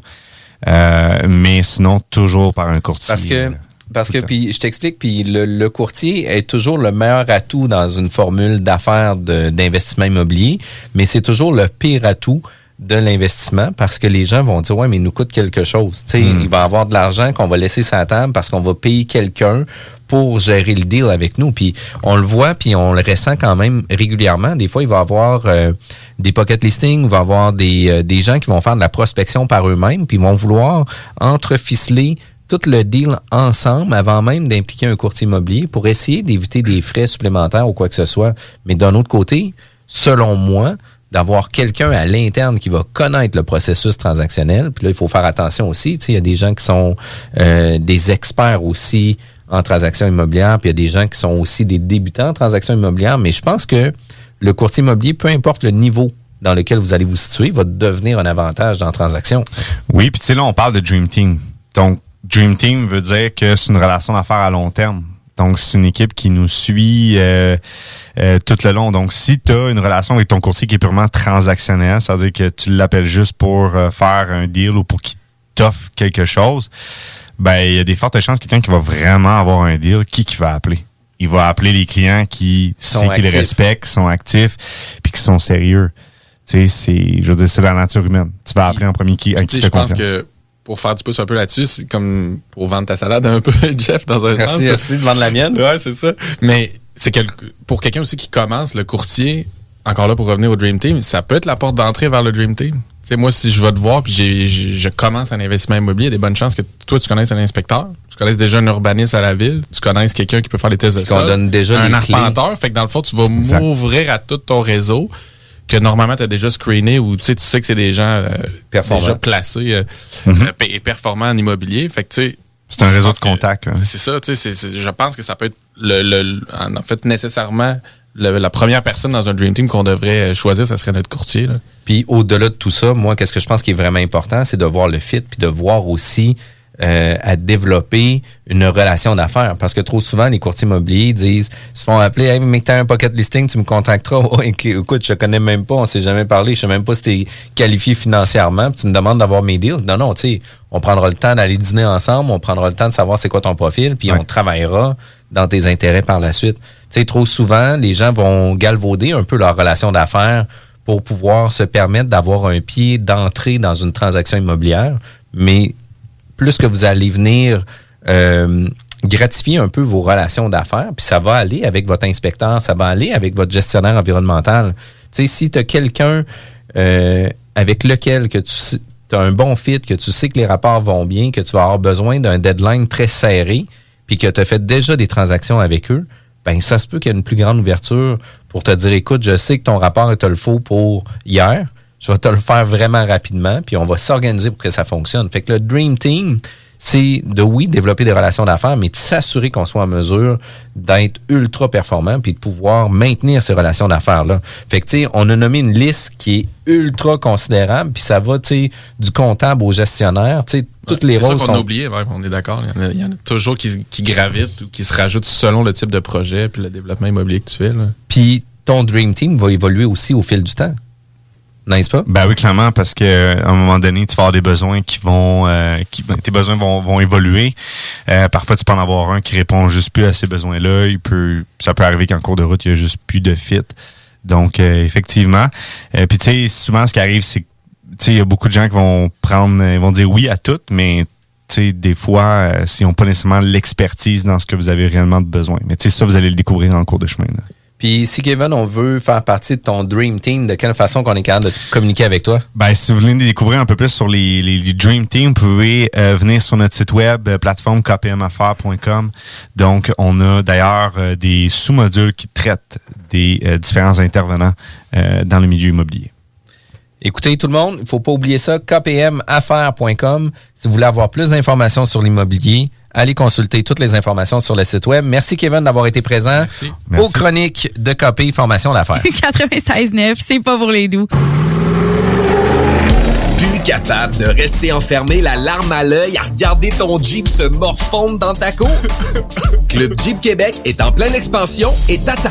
Euh, mais sinon, toujours par un courtier. Parce que, parce que puis je t'explique, puis le, le courtier est toujours le meilleur atout dans une formule d'affaires d'investissement immobilier, mais c'est toujours le pire atout de l'investissement parce que les gens vont dire ouais mais il nous coûte quelque chose. Tu sais, Mm. il va avoir de l'argent qu'on va laisser sur la table parce qu'on va payer quelqu'un pour gérer le deal avec nous. Puis on le voit, puis on le ressent quand même régulièrement. Des fois, il va y avoir euh, des pocket listings, il va y avoir des, euh, des gens qui vont faire de la prospection par eux-mêmes, puis ils vont vouloir entreficeler tout le deal ensemble avant même d'impliquer un courtier immobilier pour essayer d'éviter des frais supplémentaires ou quoi que ce soit. Mais d'un autre côté, selon moi, d'avoir quelqu'un à l'interne qui va connaître le processus transactionnel. Puis là, il faut faire attention aussi. Tu sais, il y a des gens qui sont euh, des experts aussi en transactions immobilières, puis il y a des gens qui sont aussi des débutants en transactions immobilières. Mais je pense que le courtier immobilier, peu importe le niveau dans lequel vous allez vous situer, va devenir un avantage dans la transaction. Oui, puis tu sais, là, on parle de Dream Team. Donc, Dream Team veut dire que c'est une relation d'affaires à long terme. Donc, c'est une équipe qui nous suit euh, euh, tout le long. Donc, si tu as une relation avec ton courtier qui est purement transactionnelle, c'est-à-dire que tu l'appelles juste pour euh, faire un deal ou pour qu'il t'offre quelque chose, ben il y a des fortes chances que quelqu'un qui va vraiment avoir un deal, qui qui va appeler? Il va appeler les clients qui sait qu'ils actifs. respectent, qui sont actifs, puis qui sont sérieux. Tu sais, c'est, je veux dire, c'est la nature humaine. Tu vas appeler en premier qui, à qui je pense que pour faire du pouce un peu là-dessus, c'est comme pour vendre ta salade un peu, Jeff, dans un Merci, sens. merci de vendre la mienne. Ouais, c'est ça. Mais c'est que pour quelqu'un aussi qui commence, le courtier, encore là pour revenir au Dream Team, ça peut être la porte d'entrée vers le Dream Team. Tu sais, moi, si je vais te voir puis j'ai- j'ai- je commence un investissement immobilier, il y a des bonnes chances que toi, tu connaisses un inspecteur, tu connaisses déjà un urbaniste à la ville, tu connaisses quelqu'un qui peut faire les tests de sol, donne déjà un clés. arpenteur. Fait que dans le fond, tu vas m'ouvrir à tout ton réseau que normalement tu as déjà screené ou tu sais, tu sais que c'est des gens euh, déjà placés euh, Mhm. euh, et performants en immobilier. Fait que tu sais, C'est un réseau de contacts. hein. c'est ça, tu sais, je pense que ça peut être le, le- le- en fait nécessairement le- la première personne dans un Dream Team qu'on devrait euh, choisir, ça serait notre courtier. Là. Puis au-delà de tout ça, moi, qu'est-ce que je pense qui est vraiment important, c'est de voir le fit, puis de voir aussi euh, à développer une relation d'affaires. Parce que trop souvent, les courtiers immobiliers disent, se font appeler, hey, mais t'as un pocket listing, tu me contacteras. Éc- écoute, je connais même pas, on s'est jamais parlé, je sais même pas si t'es qualifié financièrement, puis tu me demandes d'avoir mes deals. Non, non, tu sais, on prendra le temps d'aller dîner ensemble, on prendra le temps de savoir c'est quoi ton profil, puis on travaillera dans tes intérêts par la suite. Tu sais, trop souvent, les gens vont galvauder un peu leur relation d'affaires pour pouvoir se permettre d'avoir un pied d'entrée dans une transaction immobilière, mais plus que vous allez venir euh, gratifier un peu vos relations d'affaires, puis ça va aller avec votre inspecteur, ça va aller avec votre gestionnaire environnemental. Tu sais, si tu as quelqu'un euh, avec lequel que tu as un bon fit, que tu sais que les rapports vont bien, que tu vas avoir besoin d'un deadline très serré, puis que tu as fait déjà des transactions avec eux, ben ça se peut qu'il y ait une plus grande ouverture pour te dire, écoute, je sais que ton rapport te le faut pour hier, je vais te le faire vraiment rapidement, puis on va s'organiser pour que ça fonctionne. Fait que le Dream Team, c'est de, oui, développer des relations d'affaires, mais de s'assurer qu'on soit en mesure d'être ultra performant puis de pouvoir maintenir ces relations d'affaires-là. Fait que, tu sais, on a nommé une liste qui est ultra considérable, puis ça va, tu sais, du comptable au gestionnaire, tu sais, toutes les rôles qu'on sont... a oublié, ouais, on est d'accord. Il y en a- il y, en a toujours qui, qui gravitent ou qui se rajoutent selon le type de projet puis le développement immobilier que tu fais. Là. Puis ton Dream Team va évoluer aussi au fil du temps. N'est-ce pas? Ben oui, clairement, parce que euh, à un moment donné, tu vas avoir des besoins qui vont, euh, qui, ben, tes besoins vont, vont évoluer. Euh, parfois, tu peux en avoir un qui répond juste plus à ces besoins-là. Il peut, ça peut arriver qu'en cours de route, il y a juste plus de fit. Donc, euh, effectivement. Euh, Puis, tu sais, souvent, ce qui arrive, c'est, il y a beaucoup de gens qui vont prendre, euh, vont dire oui à tout, mais des fois, s'ils n'ont pas nécessairement l'expertise dans ce que vous avez réellement besoin. Mais ça, vous allez le découvrir en cours de chemin. Puis si Kevin, on veut faire partie de ton Dream Team, de quelle façon qu'on est capable de communiquer avec toi? Ben, si vous voulez découvrir un peu plus sur les, les, les Dream Team, vous pouvez euh, venir sur notre site web, euh, plateforme kpmaffaires.com. Donc, on a d'ailleurs euh, des sous-modules qui traitent des différents intervenants dans le milieu immobilier. Écoutez, tout le monde, il faut pas oublier ça, kpmaffaires.com. Si vous voulez avoir plus d'informations sur l'immobilier, allez consulter toutes les informations sur le site web. Merci Kevin d'avoir été présent aux chroniques de KP Formation d'affaires. 96.9, c'est pas pour les doux. Plus capable de rester enfermé, la larme à l'œil, à regarder ton Jeep se morfondre dans ta cour? Club Jeep Québec est en pleine expansion et t'attend.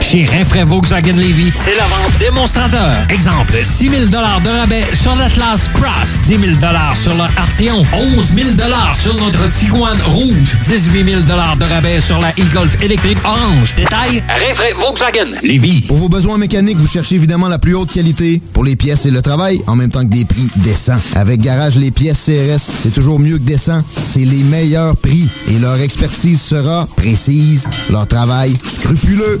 Chez Rinfraie Volkswagen Levy, c'est la vente démonstrateur. Exemple, 6 000 de rabais sur l'Atlas Cross, 10 000 sur le Arteon, 11 000 sur notre Tiguan Rouge, 18 000 de rabais sur la e-Golf électrique orange. Détail, Rinfraie Volkswagen Levy. Pour vos besoins mécaniques, vous cherchez évidemment la plus haute qualité pour les pièces et le travail, en même temps que des prix décents. Avec Garage Les Pièces CRS, c'est toujours mieux que décent. C'est les meilleurs prix et leur expertise sera précise, leur travail scrupuleux.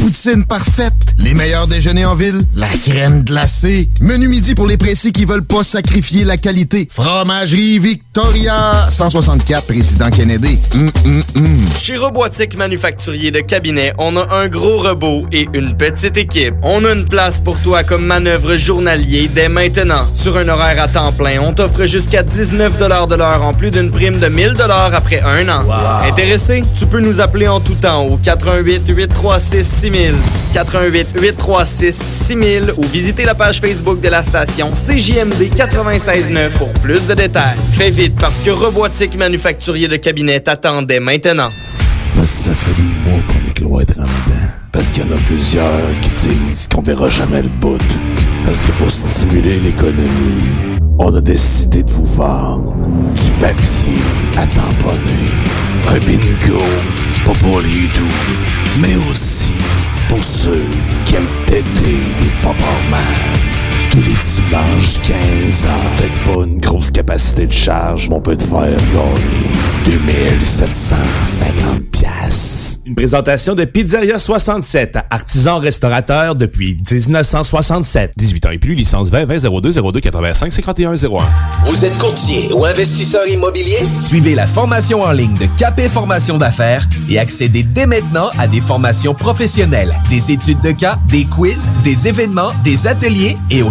Poutine parfaite. Les meilleurs déjeuners en ville. La crème glacée. Menu midi pour les précis qui veulent pas sacrifier la qualité. Fromagerie Victoria. 164 Président Kennedy. Hum, hum, hum. Chez Robotique Manufacturier de Cabinet, on a un gros robot et une petite équipe. On a une place pour toi comme manœuvre journalier dès maintenant. Sur un horaire à temps plein, on t'offre jusqu'à 19 de l'heure en plus d'une prime de 1000 après un an. Intéressé? Tu peux nous appeler en tout temps au 88 836 6000, 88 836 6000 ou visiter la page Facebook de la station CJMD 969 pour plus de détails. Fais vite parce que Robotique Manufacturier de Cabinet t'attendait maintenant. Parce que ça fait des mois qu'on est cloître en dedans. Parce qu'il y en a plusieurs qui disent qu'on verra jamais le bout. Parce que pour stimuler l'économie, on a décidé de vous vendre du papier à tamponner. Un bingo, pas pour les doux, mais aussi pour ceux qui aiment têter des man tous les dimanches 15 ans. Peut-être pas une grosse capacité de charge, mais on peut te faire gagner 2750 pièces. Une présentation de Pizzeria 67, artisan restaurateur depuis 1967. 18 ans et plus, licence 20 20 02 02 85 51 01. Vous êtes courtier ou investisseur immobilier? Suivez la formation en ligne de Capé Formation d'affaires et accédez dès maintenant à des formations professionnelles, des études de cas, des quiz, des événements, des ateliers et au